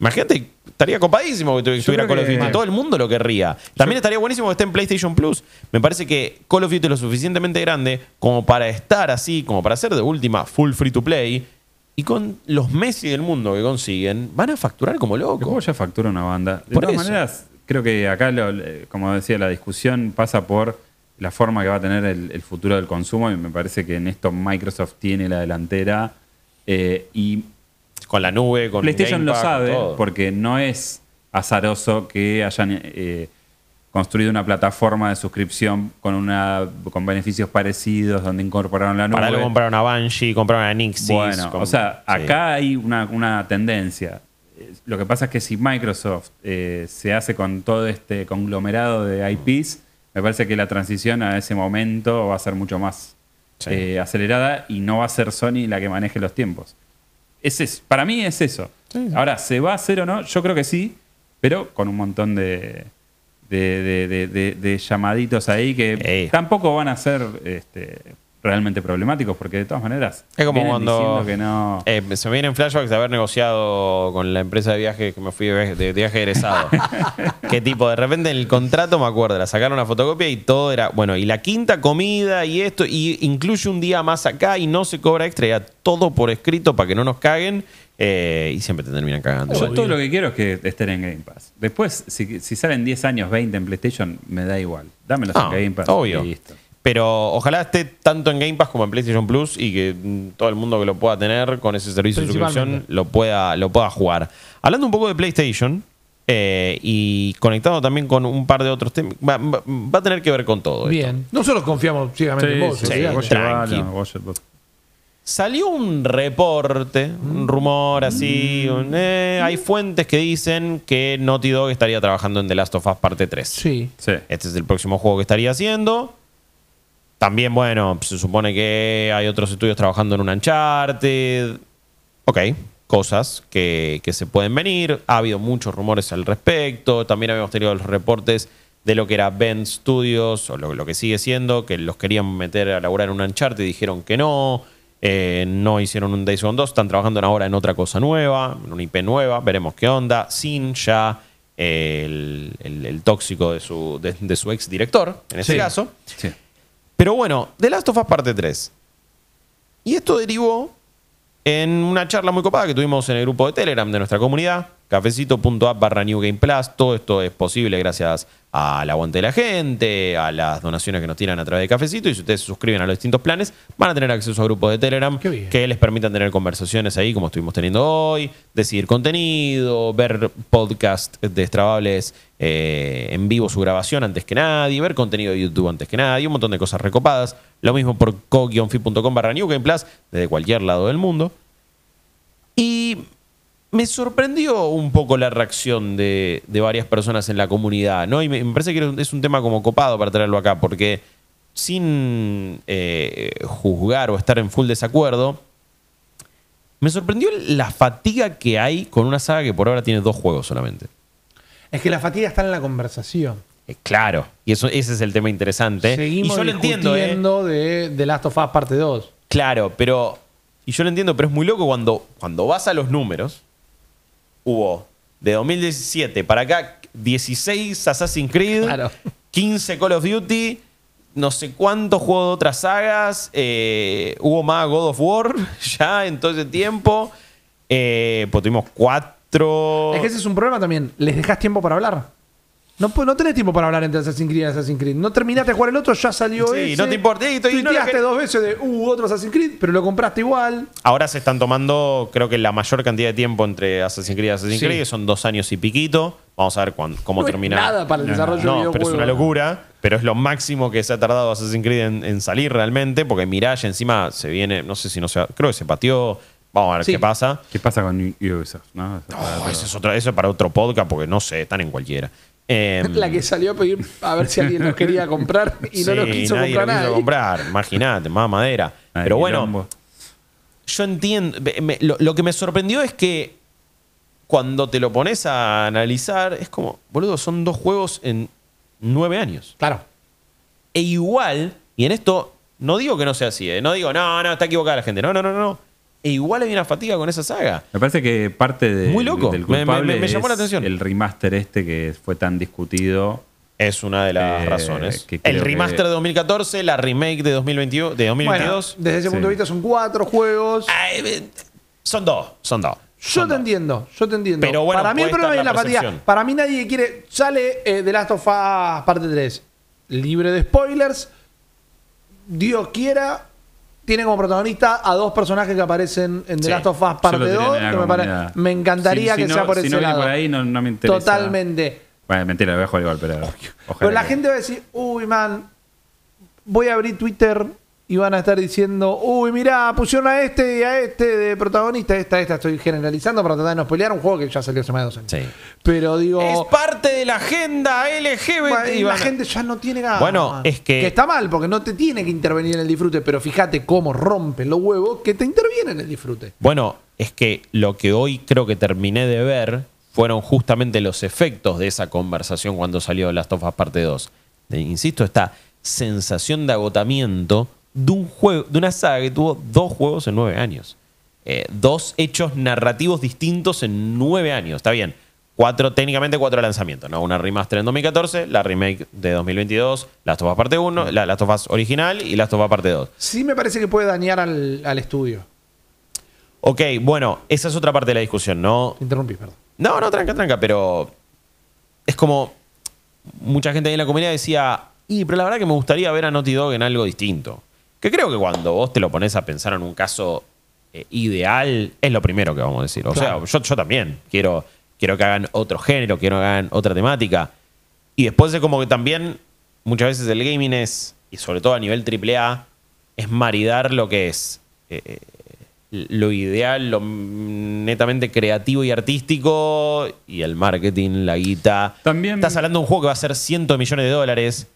Imagínate, estaría copadísimo que tu- estuviera creo Call of Duty. Todo el mundo lo querría. También estaría buenísimo que esté en PlayStation Plus. Me parece que Call of Duty es lo suficientemente grande como para estar así, como para ser de última full free to play. Y con los Messi del mundo que consiguen, van a facturar como El juego locos. ya factura una banda. De Por todas eso. maneras, creo que acá, lo- como decía, la discusión pasa por la forma que va a tener el, el futuro del consumo y me parece que en esto Microsoft tiene la delantera eh, y Con la nube, con PlayStation Game lo Pass, con sabe todo. porque no es azaroso que hayan eh, construido una plataforma de suscripción con una con beneficios parecidos donde incorporaron la nube. Para algo compraron a Banshee, compraron a Nixis. Bueno, o sea, sí. acá hay una, una tendencia. Lo que pasa es que si Microsoft eh, se hace con todo este conglomerado de IPs, me parece que la transición a ese momento va a ser mucho más Sí. eh, acelerada y no va a ser Sony la que maneje los tiempos. Es eso. Para mí es eso. Ahora, ¿se va a hacer o no? Yo creo que sí, pero con un montón de, de, de- de- de- de llamaditos ahí que Eh. tampoco van a ser este, realmente problemáticos, porque de todas maneras Es como cuando que no. eh, se me vienen flashbacks de haber negociado con la empresa de viaje que me fui de, de viaje egresado. ¿Qué tipo? De repente en el contrato, me acuerdo, la sacaron una fotocopia y todo era, bueno, y la quinta comida y esto, y incluye un día más acá y no se cobra extra, ya todo por escrito para que no nos caguen, eh, y siempre te terminan cagando. Yo todo lo que quiero es que estén en Game Pass. Después, si, si salen 10 años, 20 en PlayStation, me da igual. Dámelos No, en Game Pass. obvio. y listo. Pero ojalá esté tanto en Game Pass como en PlayStation Plus y que mm, todo el mundo que lo pueda tener con ese servicio de suscripción lo pueda, lo pueda jugar. Hablando un poco de PlayStation eh, y conectado también con un par de otros temas, va, va- va a tener que ver con todo. esto. Bien. Nosotros confiamos ciegamente en vos. sí, tranqui. Salió un reporte, un rumor así. un, eh, hay fuentes que dicen que Naughty Dog estaría trabajando en The Last of Us parte 3. Sí. Sí. Este es el próximo juego que estaría haciendo. También, bueno, se supone que hay otros estudios trabajando en un Uncharted. Ok, cosas que, que se pueden venir. Ha habido muchos rumores al respecto. También habíamos tenido los reportes de lo que era Ben Studios, o lo, lo que sigue siendo, que los querían meter a laburar en un Uncharted y dijeron que no. Eh, no hicieron un Days Gone 2, están trabajando ahora en otra cosa nueva, en una IP nueva, veremos qué onda. Sin ya eh, el, el- el tóxico de su, de, de su ex director, en ese Sí. caso. Sí. Pero bueno, The Last of Us parte 3. Y esto derivó en una charla muy copada que tuvimos en el grupo de Telegram de nuestra comunidad, cafecito.app barra New Game Plus. Todo esto es posible gracias al aguante de la gente, a las donaciones que nos tiran a través de Cafecito. Y si ustedes se suscriben a los distintos planes, van a tener acceso a grupos de Telegram que les permitan tener conversaciones ahí, como estuvimos teniendo hoy, decidir contenido, ver podcast destrabables eh, en vivo su grabación antes que nadie, ver contenido de YouTube antes que nadie, un montón de cosas recopadas. Lo mismo por co-fi.com barra New Game Plus, desde cualquier lado del mundo. Y me sorprendió un poco la reacción de, de varias personas en la comunidad, ¿no? Y me, me parece que es un tema como copado para traerlo acá, porque sin eh, juzgar o estar en full desacuerdo, me sorprendió la fatiga que hay con una saga que por ahora tiene dos juegos solamente. Es que la fatiga está en la conversación. Eh, claro, y eso, ese es el tema interesante. Seguimos y yo lo entiendo, ¿eh? de Last of Us parte 2. Claro, pero. Y yo lo entiendo, pero es muy loco cuando, cuando vas a los números. Hubo de 2017 para acá 16 Assassin's Creed, Claro. 15 Call of Duty, no sé cuántos juegos de otras sagas. eh, hubo más God of War ya en todo ese tiempo. Eh, pues tuvimos cuatro. Es que ese es un problema también. ¿Les dejas tiempo para hablar? No, no tenés tiempo para hablar entre Assassin's Creed y Assassin's Creed. No terminaste de jugar el otro, ya salió Sí, ese. no te importa. Y no lo dos veces de, uh, otro Assassin's Creed, pero lo compraste igual. Ahora se están tomando, creo que la mayor cantidad de tiempo entre Assassin's Creed y Assassin's Sí. Creed, que son dos años y piquito. Vamos a ver cuán- cómo No es termina. nada para el No, desarrollo No, de pero es una locura. Pero es lo máximo que se ha tardado Assassin's Creed en, en salir realmente, porque Mirage encima se viene, no sé si no se creo que se pateó. Vamos a ver Sí. qué pasa. ¿Qué pasa con Ubisoft? ¿no? Eso Oh, eso, es otro- eso es para otro podcast, porque no sé, están en cualquiera. Eh, La que salió a pedir a ver si alguien los quería comprar y no sí, lo quiso nadie comprar lo quiso nadie. comprar. Imagínate, más madera. Ay, pero bueno, quilombo. yo entiendo. me- me- lo, lo que me sorprendió es que cuando te lo pones a analizar, es como, boludo, son dos juegos en nueve años. Claro. E igual, y en esto no digo que no sea así, ¿eh? no digo, no, no, está equivocada la gente. No, no, no, no. E igual hay una fatiga con esa saga. Me parece que parte de- Muy loco. del Me- me- culpable me- me llamó la atención. El remaster este que fue tan discutido. Es una de las Eh, razones. El remaster que- de 2014, la remake de 2021, de 2022. Bueno, desde ese Sí. punto de vista son cuatro juegos. Ay, son dos, son dos. Yo te entiendo, yo te entiendo. Pero bueno, para mí el problema es la fatiga. Para mí nadie quiere. Sale eh, The Last of Us parte 3. Libre de spoilers. Dios quiera. Tiene como protagonista a dos personajes que aparecen en The Sí. Last of Us parte tiré 2. en la que me, pare- comunidad. me encantaría Si- si que no- sea por si ese no viene lado. por ahí, no, no me interesa. Totalmente. Bueno, mentira, lo voy a jugar igual, pero. ojalá Pero la que- gente va a decir, uy, man, voy a abrir Twitter y van a estar diciendo, uy, mirá, pusieron a este y a este de protagonista, esta, esta, estoy generalizando para tratar de no spoilear un juego que ya salió hace más de dos años. Sí. Pero digo, Es parte de la agenda LGBT. y la a- gente ya no tiene ganas. Bueno, es que- Que está mal, porque no te tiene que intervenir en el disfrute, pero fíjate cómo rompen los huevos que te intervienen en el disfrute. Bueno, es que lo que hoy creo que terminé de ver fueron justamente los efectos de esa conversación cuando salió Last of Us Parte 2. De- insisto, esta sensación de agotamiento de un juego, de una saga que tuvo dos juegos en nueve años. Eh, dos hechos narrativos distintos en nueve años. Está bien. Cuatro, técnicamente cuatro lanzamientos, ¿no? Una remaster en 2014, la remake de 2022, Last of Us Parte 1, la Last of Us original y Last of Us Parte 2. Sí me parece que puede dañar al, al estudio. Ok, bueno, esa es otra parte de la discusión, ¿no? Te Interrumpí, perdón. No, no, tranca, tranca, pero es como mucha gente ahí en la comunidad decía, y pero la verdad que me gustaría ver a Naughty Dog en algo distinto. Que creo que cuando vos te lo pones a pensar en un caso eh, ideal, es lo primero que vamos a decir. O Claro. sea, yo, yo también quiero, quiero que hagan otro género, quiero que hagan otra temática. Y después es como que también muchas veces el gaming es, y sobre todo a nivel AAA, es maridar lo que es eh, eh, lo ideal, lo netamente creativo y artístico, y el marketing, la guita. También- Estás hablando de un juego que va a ser cientos de millones de dólares.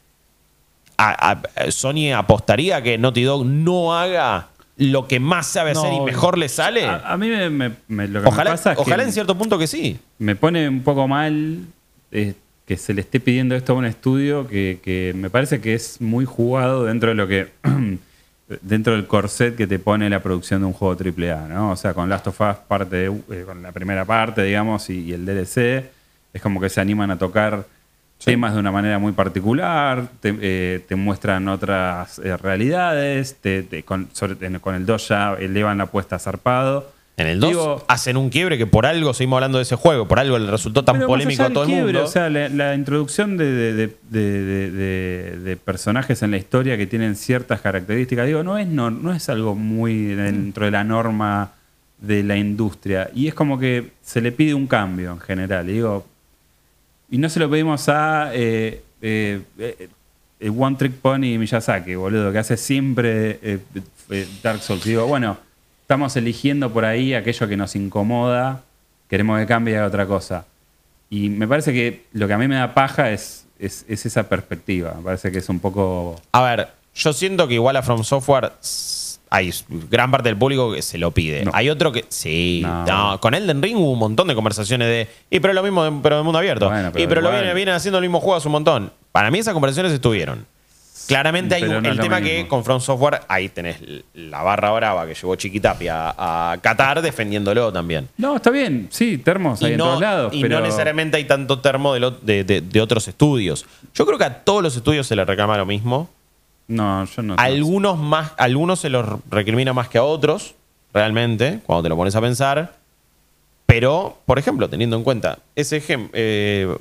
A- a- Sony apostaría que Naughty Dog no haga lo que más sabe hacer y mejor le sale. A, a mí me, me- me- lo que ojalá me pasa es ojalá que en cierto punto que sí. me pone un poco mal eh, que se le esté pidiendo esto a un estudio que, que me parece que es muy jugado dentro de lo que dentro del corset que te pone la producción de un juego AAA, ¿no? O sea, con Last of Us parte eh, con la primera parte, digamos, y, y, el DLC, es como que se animan a tocar temas de una manera muy particular, te, eh, te muestran otras eh, realidades, te, te- con, sobre- con el 2 ya elevan la apuesta zarpado. En el 2 Digo- hacen un quiebre que por algo seguimos hablando de ese juego, por algo le resultó tan polémico a todo el quiebre, mundo. O sea, la, la introducción de, de- de- de- de- de- de personajes en la historia que tienen ciertas características, digo, no es, no, no es algo muy dentro de la norma de la industria. Y es como que se le pide un cambio en general. Digo, y no se lo pedimos a eh, eh, eh, eh, One Trick Pony Miyazaki, boludo, que hace siempre Dark Souls. Digo, bueno, estamos eligiendo por ahí aquello que nos incomoda, queremos que cambie a otra cosa. Y me parece que lo que a mí me da paja es, es, es esa perspectiva. Me parece que es un poco. A ver, yo siento que igual a From Software hay gran parte del público que se lo pide. No. Hay otro que. Sí, No. no, con Elden Ring hubo un montón de conversaciones de. Y pero lo mismo, de- pero de mundo abierto. Bueno, pero y pero lo igual. vienen, vienen haciendo el mismo juego hace un montón. Para mí esas conversaciones estuvieron. Claramente hay un- no el tema que con From Software ahí tenés la barra brava que llevó Chiquitapia a, a Qatar defendiéndolo también. No, está bien, sí, termos hay Y, en no, todos lados. y pero no necesariamente hay tanto termo de, lo- de- de- de otros estudios. Yo creo que a todos los estudios se les reclama lo mismo. No, yo no. Algunos más, algunos se los recrimina más que a otros, realmente, cuando te lo pones a pensar. Pero, por ejemplo, teniendo en cuenta ese ejemplo,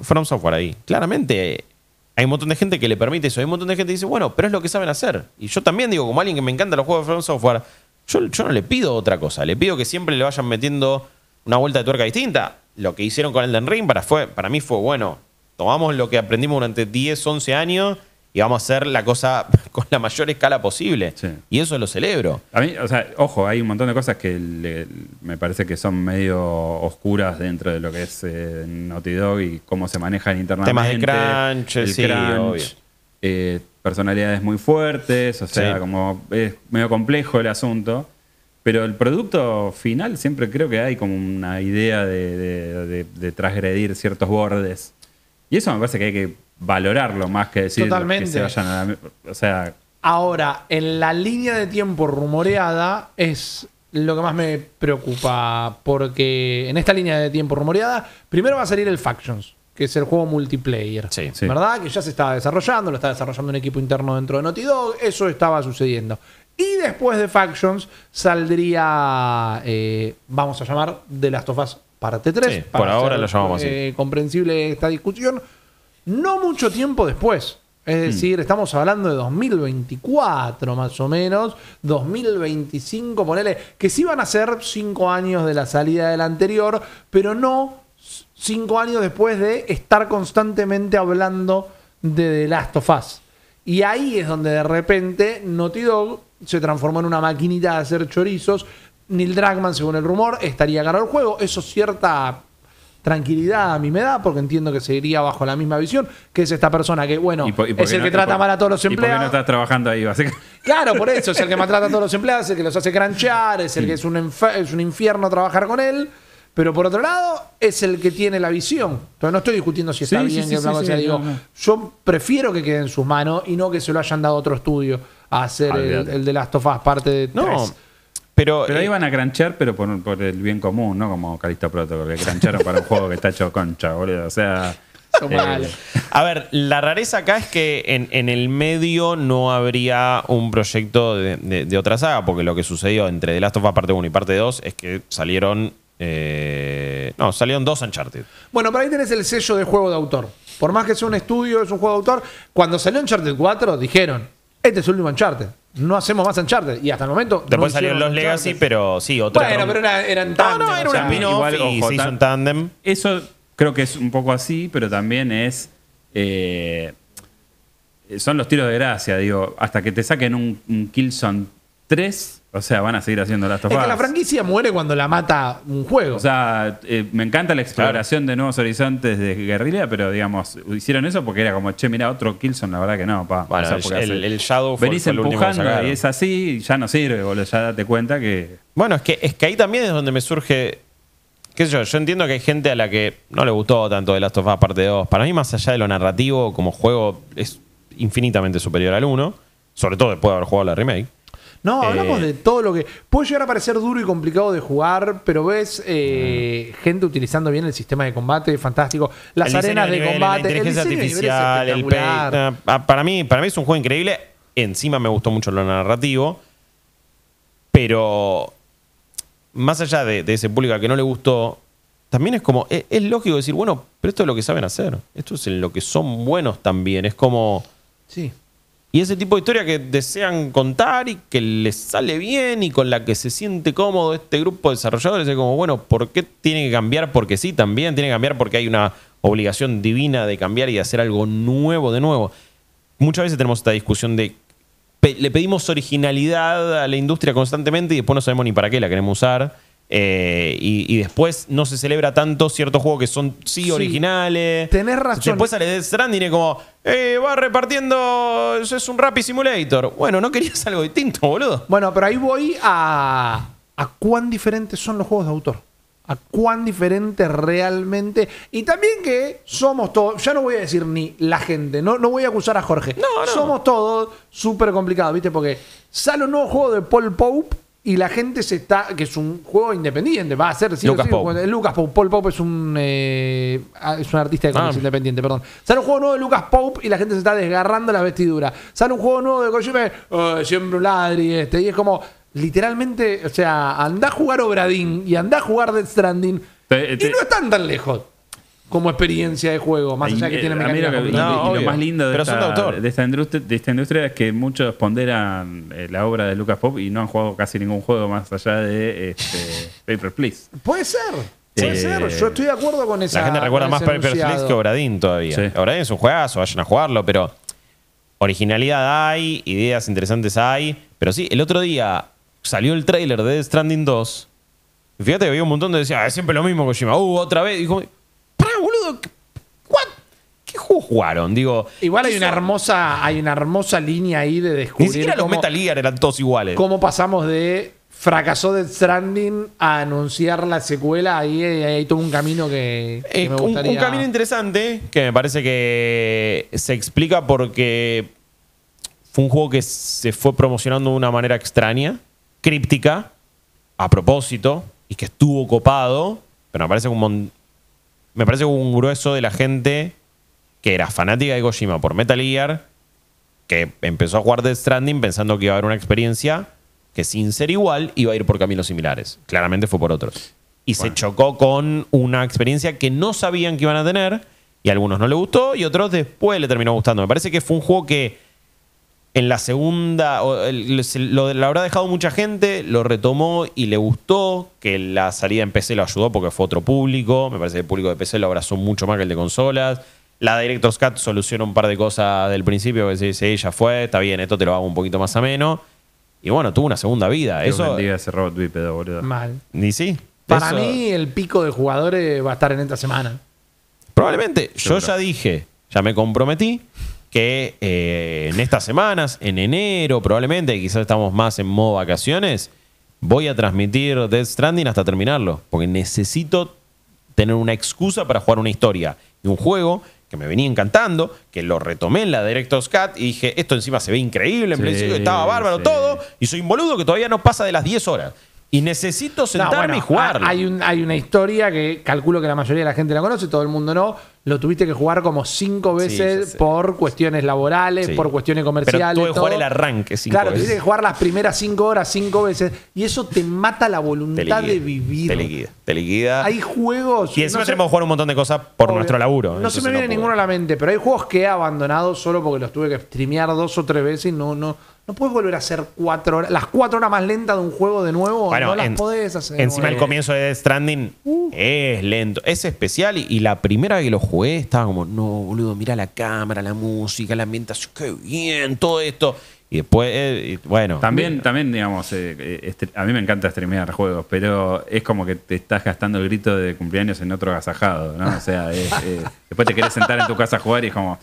From Software ahí, claramente hay un montón de gente que le permite eso. Hay un montón de gente que dice, bueno, pero es lo que saben hacer. Y yo también digo, como alguien que me encanta los juegos de From Software, yo, yo no le pido otra cosa. Le pido que siempre le vayan metiendo una vuelta de tuerca distinta. Lo que hicieron con Elden Ring para, fue, para mí fue, bueno, tomamos lo que aprendimos durante 10, 11 años y vamos a hacer la cosa con la mayor escala posible. Sí. Y eso lo celebro. A mí, o sea, ojo, hay un montón de cosas que le- me parece que son medio oscuras dentro de lo que es eh, Naughty Dog y cómo se manejan internamente. Temas de crunch, el sí, crunch, obvio. eh, personalidades muy fuertes, o sea, Sí. como es medio complejo el asunto. Pero el producto final siempre creo que hay como una idea de, de- de- de transgredir ciertos bordes. Y eso me parece que hay que valorarlo más que decir Totalmente. que se vayan a la... O sea, Ahora, en la línea de tiempo rumoreada es lo que más me preocupa, porque en esta línea de tiempo rumoreada, primero va a salir el Factions, que es el juego multiplayer. Sí. Sí. ¿Verdad? Que ya se estaba desarrollando, lo está desarrollando un equipo interno dentro de Naughty Dog, eso estaba sucediendo. Y después de Factions saldría, eh, vamos a llamar, The Last of Us parte 3. Sí, por ahora lo llamamos así. eh, comprensible esta discusión. No mucho tiempo después. Es decir, estamos hablando de 2024 más o menos, 2025, ponele, que sí van a ser cinco años de la salida del anterior, pero no cinco años después de estar constantemente hablando de The Last of Us. Y ahí es donde de repente Naughty Dog se transformó en una maquinita de hacer chorizos. Neil Druckmann, según el rumor, estaría ganar el juego. Eso cierta tranquilidad a mí me da, porque entiendo que seguiría bajo la misma visión, que es esta persona que, bueno, por- es el no- que trata por- mal a todos los ¿Y por qué no empleados. estás trabajando ahí, básicamente? Claro, por eso, es el que maltrata a todos los empleados, es el que los hace cranchear, es el que es un, es un infierno trabajar con él. Pero por otro lado, es el que tiene la visión. Entonces no estoy discutiendo si está Sí, bien sí, que sea, digo, no, yo prefiero que quede en sus manos y no que se lo hayan dado a otro estudio a hacer el, el de Last of Us parte de No. Pero, Pero ahí eh, a cranchear, pero por, por el bien común, ¿no? Como Calisto Protocol, que crancharon para un juego que está hecho concha, boludo. O sea. Son eh. A ver, la rareza acá es que en, en el medio no habría un proyecto de, de- de otra saga, porque lo que sucedió entre The Last of Us parte 1 y parte 2 es que salieron. eh, no, salieron dos Uncharted. Bueno, pero ahí tenés el sello de juego de autor. Por más que sea un estudio, es un juego de autor. Cuando salió Uncharted 4, dijeron, este es el último Uncharted. No hacemos más Uncharted. Y hasta el momento... no Después salieron los hicieron Legacy, Uncharted. pero sí, otra. Bueno, pero era, eran No, tándem, no, era o un spin-off igual, y ojo, se hizo un tándem. Eso creo que es un poco así, pero también es. eh, son los tiros de gracia, digo. Hasta que te saquen un, un Killzone 3, o sea, van a seguir haciendo Last of Es que Us. la franquicia muere cuando la mata un juego. O sea, eh, me encanta la exploración de nuevos horizontes de guerrilla, pero digamos, hicieron eso porque era como, che, mira, otro Killzone, la verdad que no, pa. Bueno, O sea, el- el- el Shadow fue- Venís fue el último que empujando y es así, ya no sirve, boludo. Ya date cuenta que. Bueno, es que, es que ahí también es donde me surge. ¿Qué sé yo? Yo entiendo que hay gente a la que no le gustó tanto The Last of Us parte 2. Para mí, más allá de lo narrativo, como juego, es infinitamente superior al 1. Sobre todo después de haber jugado la remake. No, hablamos Eh, de todo lo que. Puede llegar a parecer duro y complicado de jugar, pero ves eh, gente utilizando bien el sistema de combate, fantástico. Las arenas de, nivel, combate, la inteligencia el artificial, el pay- ah, para mí, para mí es un juego increíble. Encima me gustó mucho lo narrativo. Pero más allá de, de ese público al que no le gustó, también es como, es, es lógico decir, bueno, pero esto es lo que saben hacer. Esto es en lo que son buenos también. Es como. Sí. Y ese tipo de historia que desean contar y que les sale bien y con la que se siente cómodo este grupo de desarrolladores es como, bueno, ¿por qué tiene que cambiar? Porque sí, también tiene que cambiar porque hay una obligación divina de cambiar y de hacer algo nuevo de nuevo. Muchas veces tenemos esta discusión de le pedimos originalidad a la industria constantemente y después no sabemos ni para qué la queremos usar. Eh, y, y después no se celebra tanto ciertos juegos que son sí, Sí, originales. tenés razón. Después sale Death Stranding y como, eh, va repartiendo, es un Rappi Simulator. Bueno, no querías algo distinto, boludo. Bueno, pero ahí voy a, a cuán diferentes son los juegos de autor. A cuán diferentes realmente. Y también que somos todos. Ya no voy a decir ni la gente. No, no voy a acusar a Jorge. No, no. Somos todos súper complicados, ¿viste? Porque sale un nuevo juego de Paul Pope. Y la gente se está. que es un juego independiente. Va a ser. sí Lucas sí, Pope. Lucas Pope. Paul Pope es un. eh, ah, es un artista de cómics Ah. independiente, perdón. Sale un juego nuevo de Lucas Pope y la gente se está desgarrando la vestidura. Sale un juego nuevo de Kojima. "Oh, siempre un ladri este. Y es como. Literalmente, o sea, andá a jugar Obradín y andá a jugar Death Stranding. Te- te- y no están tan lejos como experiencia de juego, más allá que tiene eh, mí mecánicas complicadas. No, y lo más lindo de Pero son de esta, autor. de esta industria, de esta industria es que muchos ponderan eh, la obra de Lucas Pop y no han jugado casi ningún juego más allá de este, Paper Please. Puede ser, puede Eh, ser. Yo estoy de acuerdo con esa. La gente recuerda más Paper enunciado. que Obradín todavía. Sí. Obradín es un juegazo, vayan a jugarlo, pero originalidad hay, ideas interesantes hay. Pero sí, el otro día salió el tráiler de Death Stranding 2. Y fíjate que había un montón de decía, "Ah, es siempre lo mismo Kojima. Uh, otra vez. Dijo, pará, boludo, ¿qué- what? ¿Qué juego jugaron? Digo, Igual hay ¿qué una hermosa, hay una hermosa línea ahí de Ni descubrir siquiera los cómo, Metal Gear eran todos iguales. cómo pasamos de fracasó Death Stranding a anunciar la secuela. Ahí ahí hay todo un camino que, que Es me un, un camino interesante que me parece que se explica porque fue un juego que se fue promocionando de una manera extraña, críptica, a propósito, y que estuvo copado, pero me parece que un, mon- me parece que un grueso de la gente que era fanática de Kojima por Metal Gear, que empezó a jugar Death Stranding pensando que iba a haber una experiencia que sin ser igual iba a ir por caminos similares. Claramente fue por otros. Y se chocó con una experiencia que no sabían que iban a tener y a algunos no le gustó y a otros después le terminó gustando. Me parece que fue un juego que en la segunda lo, lo habrá dejado mucha gente, lo retomó y le gustó, que la salida en PC lo ayudó porque fue otro público, me parece que el público de PC lo abrazó mucho más que el de consolas. La Director's Cut soluciona un par de cosas del principio que se dice, "Sí, ya fue, está bien, esto te lo hago un poquito más ameno. Y bueno, tuvo una segunda vida. Dios Eso, bendiga ese robot bípedo, boludo. Mal. ni sí. Para Eso- mí, el pico de jugadores va a estar en esta semana. Probablemente. Yo ya dije, ya me comprometí que eh, en estas semanas, en enero probablemente, quizás estamos más en modo vacaciones, voy a transmitir Death Stranding hasta terminarlo. Porque necesito tener una excusa para jugar una historia y un juego que me venía encantando, que lo retomé en la Director's Cut y dije, esto encima se ve increíble, en Sí, estaba bárbaro sí. todo, y soy un boludo que todavía no pasa de las 10 horas. Y necesito No, sentarme bueno, y jugarlo. ha- Hay, un- hay una historia que calculo que la mayoría de la gente la conoce, todo el mundo no. Lo tuviste que jugar como cinco veces por cuestiones laborales, Sí. por cuestiones comerciales. Pero tuve que jugar el arranque cinco Claro, veces. tuviste que jugar las primeras cinco horas cinco veces y eso te mata la voluntad liquida, de vivir. Te liquida, te liquida. Hay juegos. Y encima no tenemos que jugar un montón de cosas por Obvio. nuestro laburo. No se me viene ninguno a la mente, pero hay juegos que he abandonado solo porque los tuve que streamear dos o tres veces y no, no, no puedes volver a hacer cuatro horas. Las cuatro horas más lentas de un juego de nuevo, Bueno, no las en- podés hacer. Uh. Encima el boludo. comienzo de Death Stranding es lento, es especial y, y la primera vez que lo jugué estaba como, no, boludo, mira la cámara, la música, la ambientación, qué bien, todo esto. Y después, eh, bueno, También, también, digamos, eh, eh, este- a mí me encanta streamear juegos, pero es como que te estás gastando el grito de cumpleaños en otro agasajado, ¿no? O sea, es, eh, después te querés sentar en tu casa a jugar y es como.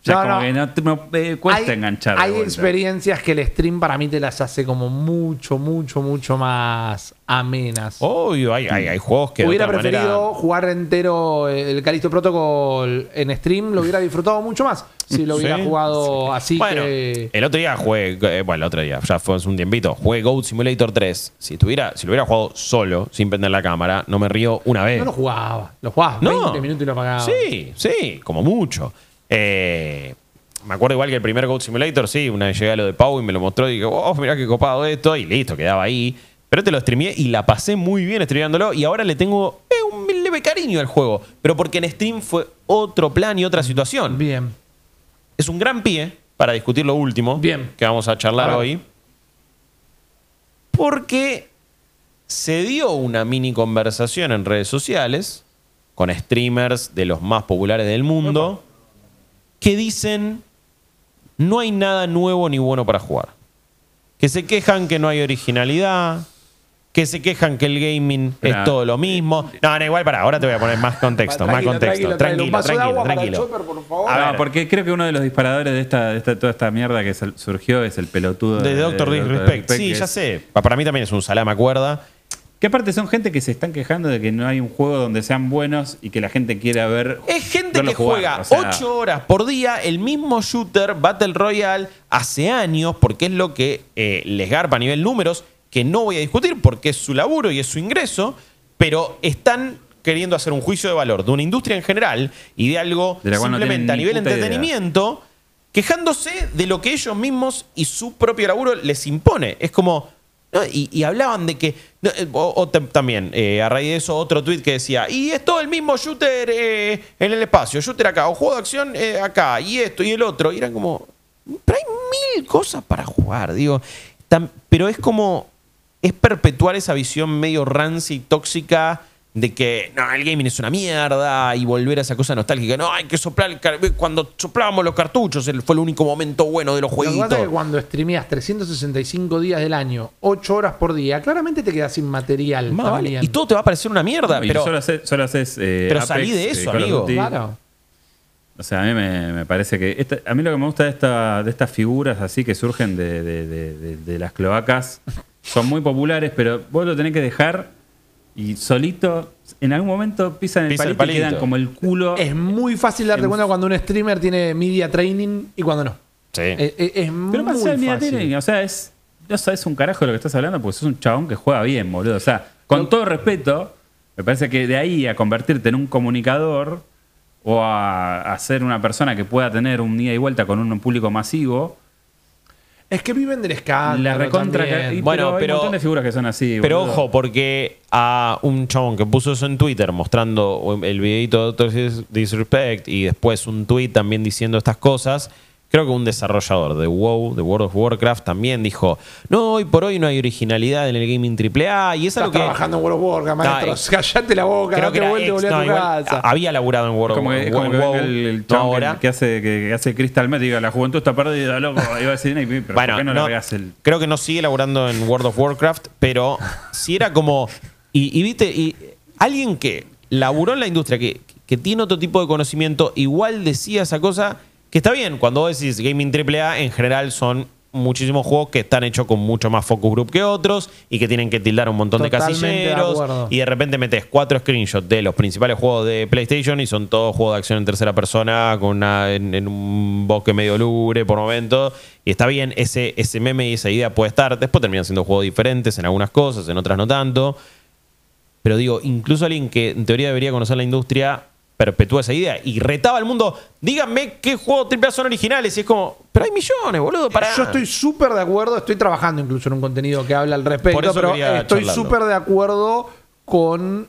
O sea, No, como no. que no, te- no, eh, cuesta hay, enganchar. de Hay vuelta. experiencias que el stream para mí te las hace como mucho, mucho, mucho más amenas. Obvio, hay, hay, hay juegos que de hubiera otra preferido manera- jugar entero el Callisto Protocol en stream, lo hubiera disfrutado mucho más si lo hubiera Sí, jugado así Bueno, que. el otro día jugué, eh, bueno, el otro día, ya fue hace un tiempito, jugué Goat Simulator 3. Si tuviera, si lo hubiera jugado solo, sin prender la cámara, no me río una vez. No lo jugaba. Lo jugaba No. 20 minutos y lo apagaba. Sí, sí, como mucho. Eh, me acuerdo igual que el primer Goat Simulator, sí, una vez llegué a lo de Pau y me lo mostró y dije, oh, mirá qué copado esto, y listo, quedaba ahí. Pero te lo streameé y la pasé muy bien streameándolo y ahora le tengo eh, un leve cariño al juego. Pero porque en stream fue otro plan y otra situación. Bien. Es un gran pie para discutir lo último Bien. que vamos a charlar A hoy. Porque se dio una mini conversación en redes sociales con streamers de los más populares del mundo que dicen no hay nada nuevo ni bueno para jugar. Que se quejan que no hay originalidad, que se quejan que el gaming es todo lo mismo. No, no, igual para, ahora te voy a poner más contexto, más Tranquilo, contexto. tranquilo, tranquilo. Tranquilo, tranquilo, chopper, por favor. A Ah, porque creo que uno de los disparadores de esta, de esta- toda esta mierda que surgió es el pelotudo De Doctor de Disrespect. Sí, ya sé. Pa- Para mí también es un salama cuerda. Que aparte son gente que se están quejando de que no hay un juego donde sean buenos y que la gente quiera ver. Es gente que jugar, juega o sea, 8 horas por día el mismo shooter Battle Royale hace años, porque es lo que eh, les garpa a nivel números, que no voy a discutir porque es su laburo y es su ingreso, pero están queriendo hacer un juicio de valor de una industria en general y de algo De no simplemente a nivel idea. entretenimiento, quejándose de lo que ellos mismos y su propio laburo les impone. Es como. Y, y hablaban de que. eh, o- o tam- también, eh, a raíz de eso, otro tweet que decía: Y es todo el mismo shooter eh, en el espacio, shooter acá, o juego de acción acá, y esto y el otro. Y eran como. Pero hay mil cosas para jugar, digo. Pero es como. Es perpetuar esa visión medio rancy y tóxica de que no, el gaming es una mierda y volver a esa cosa nostálgica. No, hay que soplar. el car- Cuando soplábamos los cartuchos, el- fue el único momento bueno de los Lo que jueguitos. pasa es que cuando streameas 365 días del año, 8 horas por día, claramente te quedas sin material. Más vale. Y todo te va a parecer una mierda. pero solo haces, solo haces, eh, pero Apex, salí de eh, eso, amigo. Claro. O sea, a mí me, me parece que. esta- a mí lo que me gusta de, esta, de estas figuras así que surgen de, de- de- de- de las cloacas son muy populares, pero vos lo tenés que dejar y solito, en algún momento pisan el Pisa el palito, y quedan como el culo. Es muy fácil darte En- cuenta cuando un streamer tiene media training y cuando no. Sí. Es, es- es Pero más muy del media fácil. training, o sea, es. No sabes un carajo de lo que estás hablando porque sos un chabón que juega bien, boludo. O sea, con todo respeto, me parece que de ahí a convertirte en un comunicador o a, a ser una persona que pueda tener un ida y vuelta con un público masivo, Es que viven del escándalo. la recontra. también. y- Bueno, pero, hay pero- un montón de figuras que son así. Pero boludo. ojo, porque a un chabón que puso eso en Twitter mostrando el videito de Doctor Dis- Disrespect y después un tweet también diciendo estas cosas, creo que un desarrollador de WoW, de World of Warcraft, también dijo, no, hoy por hoy no hay originalidad en el gaming AAA y es Estás algo que... trabajando en World of Warcraft, maestro. No, Callate la boca, Creo date que volví a no, tu casa. había laburado en World of es como WoW, el, el no ahora. que, hace, que, que hace Crystal Met diga, la juventud está perdida, loco. Iba a decir, "Ey, pero Bueno, ¿por qué no, no, el...? creo que no sigue laburando en World of Warcraft, pero si era como. Y, y viste, y alguien que laburó en la industria, que, que tiene otro tipo de conocimiento, igual decía esa cosa que está bien. Cuando vos decís gaming AAA, en general son muchísimos juegos que están hechos con mucho más focus group que otros y que tienen que tildar un montón Totalmente de casilleros. y de repente metes cuatro screenshots de los principales juegos de PlayStation y son todos juegos de acción en tercera persona con una, en, en un bosque medio lúgubre por momentos. Y está bien, ese, ese meme y esa idea puede estar. Después terminan siendo juegos diferentes en algunas cosas, en otras no tanto. Pero digo, incluso alguien que en teoría debería conocer la industria perpetúa esa idea y retaba al mundo, díganme qué juegos AAA son originales. Y es como, pero hay millones, boludo, para Yo estoy súper de acuerdo, estoy trabajando incluso en un contenido que habla al Por respecto, eso pero estoy súper de acuerdo con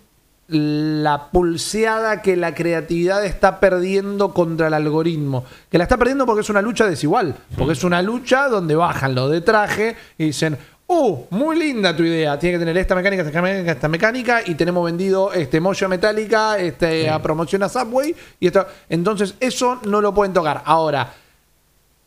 la pulseada que la creatividad está perdiendo contra el algoritmo. Que la está perdiendo porque es una lucha desigual. Porque es una lucha donde bajan los de traje y dicen, ¡Uh! Muy linda tu idea. Tiene que tener esta mecánica, esta mecánica, esta mecánica. Y tenemos vendido este Moya Metálica, este, a promoción a Subway. Y esto. Entonces, eso no lo pueden tocar. Ahora,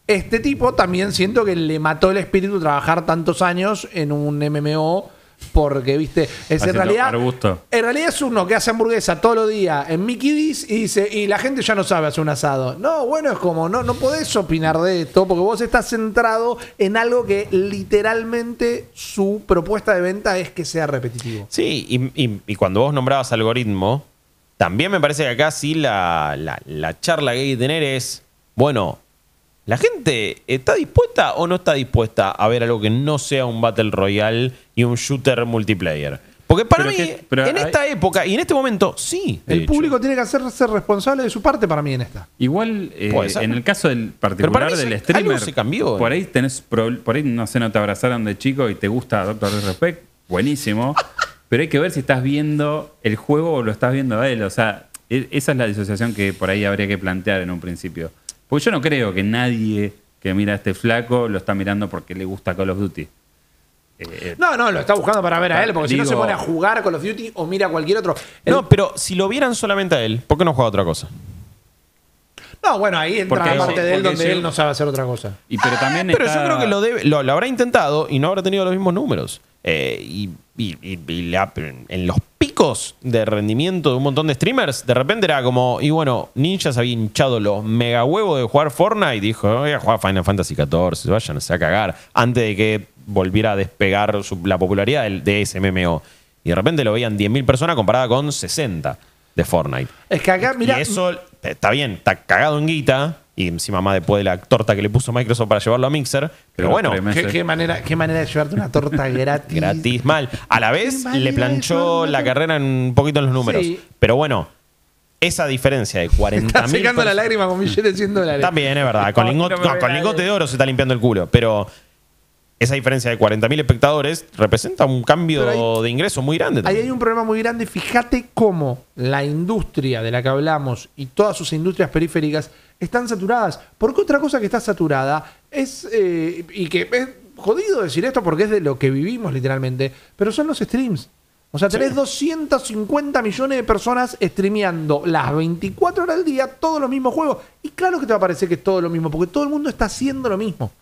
este tipo también siento que le mató el espíritu trabajar tantos años en un MMO Porque, viste, es en realidad. arbusto. En realidad es uno que hace hamburguesa todos los días en Mickey D's y dice, y la gente ya no sabe hacer un asado. No, bueno, es como, no, no podés opinar de esto porque vos estás centrado en algo que literalmente su propuesta de venta es que sea repetitivo. Sí, y, y- y cuando vos nombrabas algoritmo, también me parece que acá sí la, la- la charla que hay que tener es, bueno, ¿la gente está dispuesta o no está dispuesta a ver algo que no sea un Battle Royale y un shooter multiplayer? Porque para Pero mí, que- pero en hay- esta época y en este momento, sí. El hecho. público tiene que hacerse responsable de su parte para mí en esta. Igual, eh, en el caso del para particular mí del se- streamer, algo se cambió. por ahí tenés, pro- por ahí no sé, no te abrazaron de chico y te gusta Doctor Disrespect, buenísimo, pero hay que ver si estás viendo el juego o lo estás viendo a él, o sea, e- esa es la disociación que por ahí habría que plantear en un principio. Porque yo no creo que nadie que mira a este flaco lo está mirando porque le gusta Call of Duty. Eh, No, no, lo está buscando para ver a él, porque si no se pone a jugar Call of Duty o mira a cualquier otro. El- No, pero si lo vieran solamente a él, ¿por qué no juega otra cosa? no, bueno, ahí entra Porque- la parte de él donde él no sabe hacer otra cosa. y pero también Pero está- yo creo que lo, debe, lo, lo habrá intentado y no habrá tenido los mismos números. Eh, y y- y- y la- en los picos de rendimiento de un montón de streamers, de repente era como, y bueno, Ninja se había hinchado los mega huevos de jugar Fortnite y dijo, voy a jugar Final Fantasy XIV, vayan a cagar, antes de que volviera a despegar su- la popularidad del- de ese MMO. Y de repente lo veían 10.000 personas comparada con 60 de Fortnite. Es que acá, mira, y eso está bien, está cagado en guita. Y encima más después de la torta que le puso Microsoft para llevarlo a Mixer. Pero Pero bueno, qué, qué manera, qué manera de llevarte una torta gratis. gratis, mal. A la vez le planchó la carrera en un poquito en los números. Sí. Pero bueno, esa diferencia de 40 Está mil. secando la lágrima con billetes de 100 dólares. También es verdad. Con, No, lingote, no me no, con vea lingote nadie. de oro se está limpiando el culo. Pero esa diferencia de 40.000 espectadores representa un cambio de ingreso muy grande. Ahí hay un problema muy grande. Fíjate cómo la industria de la que hablamos y todas sus industrias periféricas están saturadas. Porque otra cosa que está saturada es, eh, y que es jodido decir esto porque es de lo que vivimos literalmente, pero son los streams. O sea, tenés 250 millones de personas streameando las 24 horas del día todos los mismos juegos. Y claro que te va a parecer que es todo lo mismo, porque todo el mundo está haciendo lo mismo.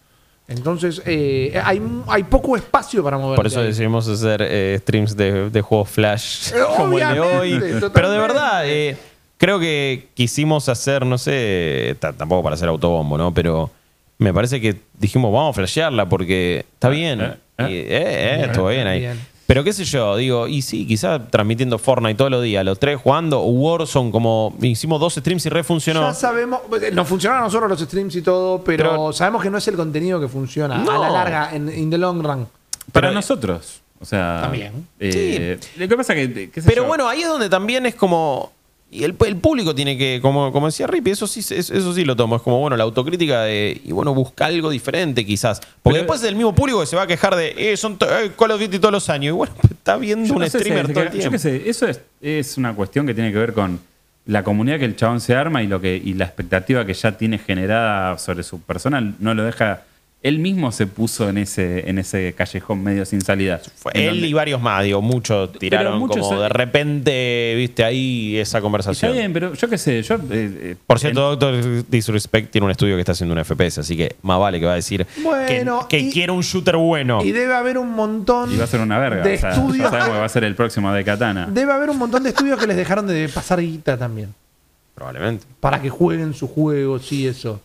Entonces, eh, hay, hay poco espacio para mover. Por eso decidimos hacer eh, streams de, de juegos Flash Eh, como el de hoy. Pero de verdad, eh, creo que quisimos hacer, no sé, ta- tampoco para hacer autobombo, ¿no? Pero me parece que dijimos, vamos a flashearla porque está bien. eh, Y, eh. eh, eh, estuvo bien ahí. Bien. Pero qué sé yo, digo, y sí, quizás transmitiendo Fortnite todos los días, los tres jugando, Warzone, como hicimos dos streams y re funcionó. Ya sabemos, eh, nos funcionaron a nosotros los streams y todo, pero, Pero- sabemos que no es el contenido que funciona a la larga, en in the long run. Para Pero- nosotros. O sea. También. eh, Lo que pasa que. qué sé Pero yo, bueno, ahí es donde también es como. Y el, el público tiene que, como, como decía Rippy, eso sí, eso, sí lo tomo. Es como, bueno, la autocrítica de. Y bueno, busca algo diferente quizás. Porque Pero- después es el mismo público que se va a quejar de. Eh, son eh, Call of Duty todos los años. Y bueno, está viendo un no streamer es- todo el Yo tiempo. qué sé, eso es, es una cuestión que tiene que ver con la comunidad que el chabón se arma y lo que y la expectativa que ya tiene generada sobre su persona no lo deja. Él mismo se puso en ese, en ese callejón medio sin salida. Fue él donde- y varios más, digo, muchos tiraron muchos como son- de repente, viste, ahí esa Está conversación. bien, pero yo qué sé, yo. eh, eh, Por cierto, en- Doctor Disrespect tiene un estudio que está haciendo un FPS, así que más vale que va a decir Bueno, que, que y- quiere un shooter bueno. Y debe haber un montón y va a ser una verga. de o sea, ya estudios. sabemos que va a ser el próximo de Katana. Debe haber un montón de estudios que les dejaron de pasar guita también. Probablemente. Para que jueguen sus juegos y eso.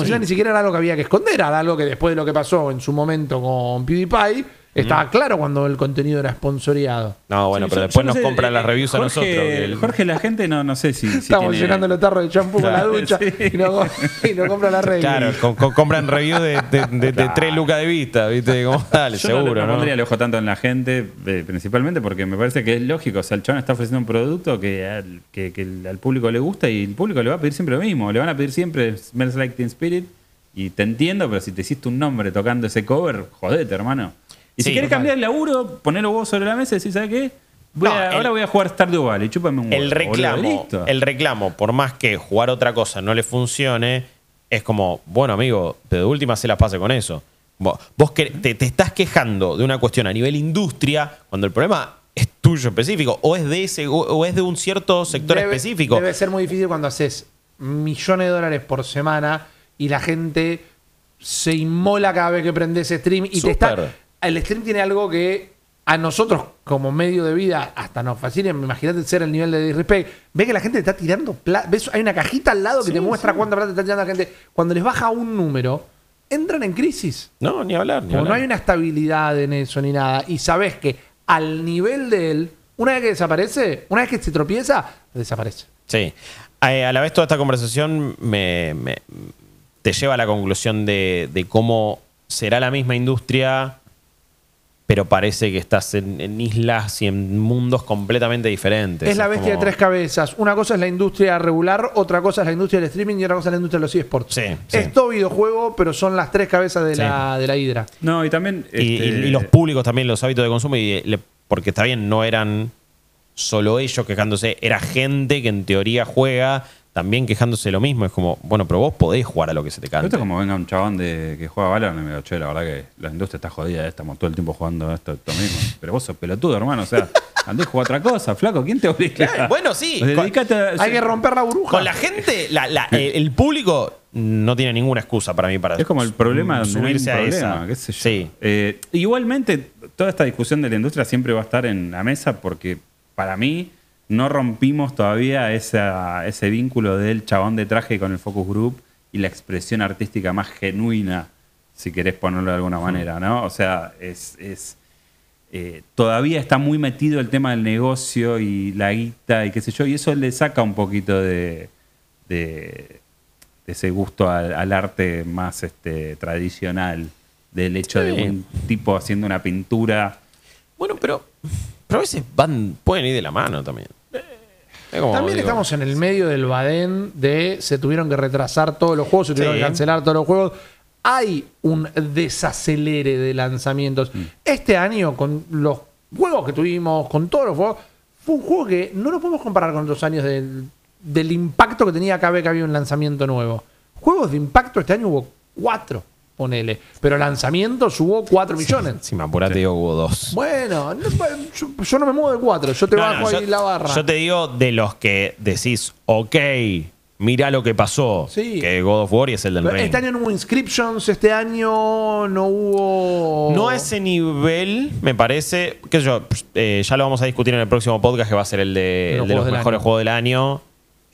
Sí. ya ni siquiera era algo que había que esconder, era algo que después de lo que pasó en su momento con PewDiePie, estaba claro cuando el contenido era sponsoreado. No, bueno, Sí, pero yo- después yo no nos sé, compran eh, las reviews a nosotros. el- Jorge, la gente no, no sé si. si Estamos tiene- llenando los tarros de champú con la Claro, ducha sí. y, no, y no compra la regla. Claro, co- co- compran reviews de, de, de- de tres lucas de vista, ¿viste? Como, dale, Yo no- seguro, no, ¿no? pondría el ojo tanto en la gente, eh, principalmente porque me parece que es lógico. O sea, el chabón está ofreciendo un producto que al, que, que el- al público le gusta y el público le va a pedir siempre lo mismo. Le van a pedir siempre Smells Like Teen Spirit. Y te entiendo, pero si te hiciste un nombre tocando ese cover, jodete, hermano. Y Sí, si querés cambiar el laburo, poner los huevos sobre la mesa y decir, ¿sabes qué? Voy No, a- el- ahora voy a jugar Stardew Valley, chúpame un huevo. El boludo, reclamo, listo. el reclamo, por más que jugar otra cosa no le funcione, es como, bueno, amigo, de última se las pase con eso. Vos, vos que- te, te estás quejando de una cuestión a nivel industria cuando el problema es tuyo específico o es de ese o, o es de un cierto sector Debe- específico. Debe ser muy difícil cuando haces millones de dólares por semana y la gente se inmola cada vez que prendes stream y te está. El stream tiene algo que a nosotros como medio de vida hasta nos fascina, imagínate ser el nivel de disrespect, ve que la gente te está tirando plata, ves, hay una cajita al lado que te muestra cuánta plata te está tirando la gente. Cuando les baja un número, entran en crisis. No, ni hablar, ni Como no hay una estabilidad en eso ni nada, y sabes que al nivel de él, una vez que desaparece, una vez que se tropieza, desaparece. Sí. Eh, a la vez toda esta conversación me, me- te lleva a la conclusión de, de cómo será la misma industria, pero parece que estás en, en islas y en mundos completamente diferentes. Es la bestia como- de tres cabezas. Una cosa es la industria regular, otra cosa es la industria del streaming y otra cosa es la industria de los eSports. Sí, sí. Es todo videojuego, pero son las tres cabezas de, Sí. la, de la hidra. No, y también. Y, este, y- y los públicos también, los hábitos de consumo, y le- porque está bien, no eran solo ellos quejándose, era gente que en teoría juega también quejándose de lo mismo. Es como, bueno, pero vos podés jugar a lo que se te Esto cante. es como venga un chabón de, que juega Valorant y me digo, che, la verdad que la industria está jodida, estamos todo el tiempo jugando esto, esto mismo. Pero vos sos pelotudo, hermano, o sea, andé a jugar otra cosa, flaco, ¿quién te obliga? Claro, bueno, sí. Pues Dedicate a- Hay que romper la burbuja. Con la gente, la- la- el, el público no tiene ninguna excusa para mí para Es como el problema donde no hay un subirse a problema, esa. qué sé yo. Sí. Eh, igualmente, toda esta discusión de la industria siempre va a estar en la mesa porque para mí no rompimos todavía esa- ese vínculo del chabón de traje con el focus group y la expresión artística más genuina, si querés ponerlo de alguna manera, ¿no? O sea, es... es, eh, todavía está muy metido el tema del negocio y la guita y qué sé yo, y eso le saca un poquito de, de, de ese gusto al, al arte más este, tradicional, del hecho Sí. de un tipo haciendo una pintura. Bueno, pero, pero a veces van, pueden ir de la mano también. Es como, También digo, estamos en el medio del badén de se tuvieron que retrasar todos los juegos, se tuvieron Sí. que cancelar todos los juegos. Hay un desacelere de lanzamientos. Mm. Este año, con los juegos que tuvimos, con todos los juegos, fue un juego que no lo podemos comparar con otros años del, del impacto que tenía cada vez que había un lanzamiento nuevo. Juegos de impacto este año hubo cuatro, ponele. Pero lanzamientos hubo cuatro millones. Si me apurate, digo, hubo dos. Bueno, no, yo, yo no me muevo de cuatro, yo te No, bajo no, ahí yo, la barra. yo te digo de los que decís, ok, mira lo que pasó. Sí. Que God of War y es el del Pero. Este año no hubo inscriptions, este año no hubo. No a ese nivel, me parece. qué sé yo, eh, ya lo vamos a discutir en el próximo podcast, que va a ser el de, Los el de los juegos del mejores año. juegos del año.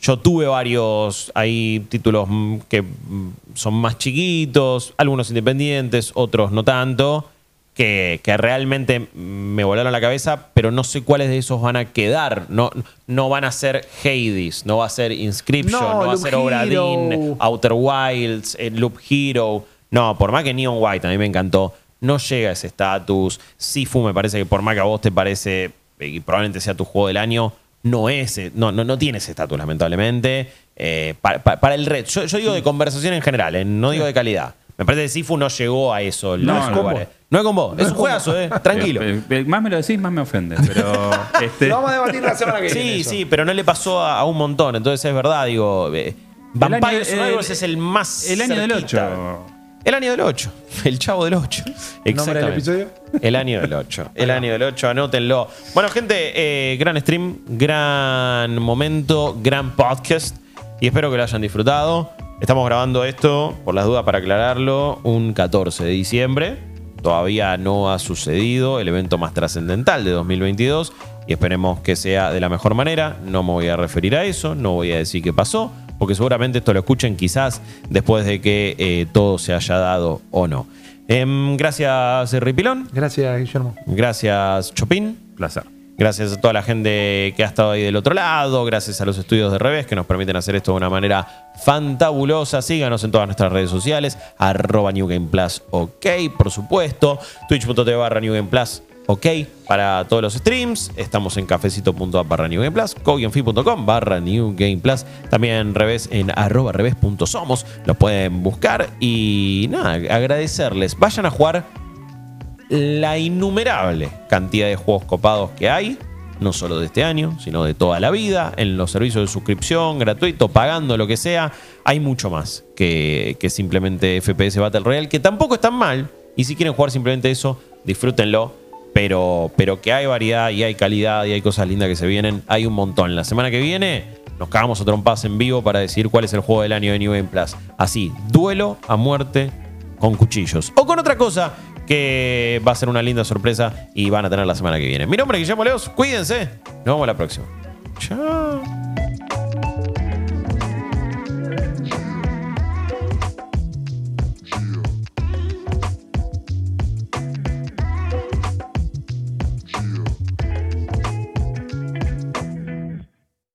Yo tuve varios, hay títulos mm, que mm, son más chiquitos, algunos independientes, otros no tanto, que, que realmente me volaron la cabeza, pero no sé cuáles de esos van a quedar. No, no van a ser Hades, no va a ser Inscription, No, no, va a ser Obra Hero. Dinn, Outer Wilds, eh, Loop Hero. No, por más que Neon White a mí me encantó, no llega a ese estatus. Sifu me parece que por más que a vos te parece, eh, y probablemente sea tu juego del año, no es, eh, no, no, no tiene ese estatus, lamentablemente. Eh, pa- pa- para, el red, yo, yo digo de conversación en general, eh, no digo de calidad. Me parece que Sifu no llegó a eso. No los es combo. lugares. No es con vos, es un juegazo, eh, tranquilo. Más me lo decís, más me ofende. Pero este, Lo vamos a debatir la semana que viene. Sí, sí, pero no le pasó a, a un montón. Entonces es verdad, digo. eh, Vampire Survivors es el más. el año del cerquita. 8. El año del 8. El chavo del 8. ¿Nombre del episodio? El año del 8. El año del 8, anótenlo. Bueno, gente, eh, gran stream, gran momento, gran podcast. Y espero que lo hayan disfrutado. Estamos grabando esto, por las dudas para aclararlo, un 14 de diciembre. Todavía no ha sucedido el evento más trascendental de 2022 y esperemos que sea de la mejor manera. No me voy a referir a eso, no voy a decir qué pasó, porque seguramente esto lo escuchen quizás después de que eh, todo se haya dado o no. Em, gracias, Ripilón. Gracias, Guillermo. Gracias, Chopin. Placer. Gracias a toda la gente que ha estado ahí del otro lado. Gracias a los estudios de revés que nos permiten hacer esto de una manera fantabulosa. Síganos en todas nuestras redes sociales. Arroba New Game Plus, ok, por supuesto. Twitch.tv barra New Game Plus, ok, para todos los streams. Estamos en cafecito.app barra New Game Plus. Barra New Game Plus. También revés en arroba revés.somos. Lo pueden buscar. Y nada, agradecerles. Vayan a jugar la innumerable cantidad de juegos copados que hay, no solo de este año, sino de toda la vida, en los servicios de suscripción, gratuito, pagando lo que sea, hay mucho más que, simplemente FPS Battle Royale, que tampoco es tan mal, y si quieren jugar simplemente eso, disfrútenlo, pero, pero que hay variedad y hay calidad y hay cosas lindas que se vienen, hay un montón. La semana que viene nos cagamos a trompadas en vivo para decir cuál es el juego del año de New Game Plus. Así, duelo a muerte con cuchillos. O con otra cosa que va a ser una linda sorpresa y van a tener la semana que viene. Mi nombre es Guillermo Leos, cuídense, nos vemos la próxima. Chao.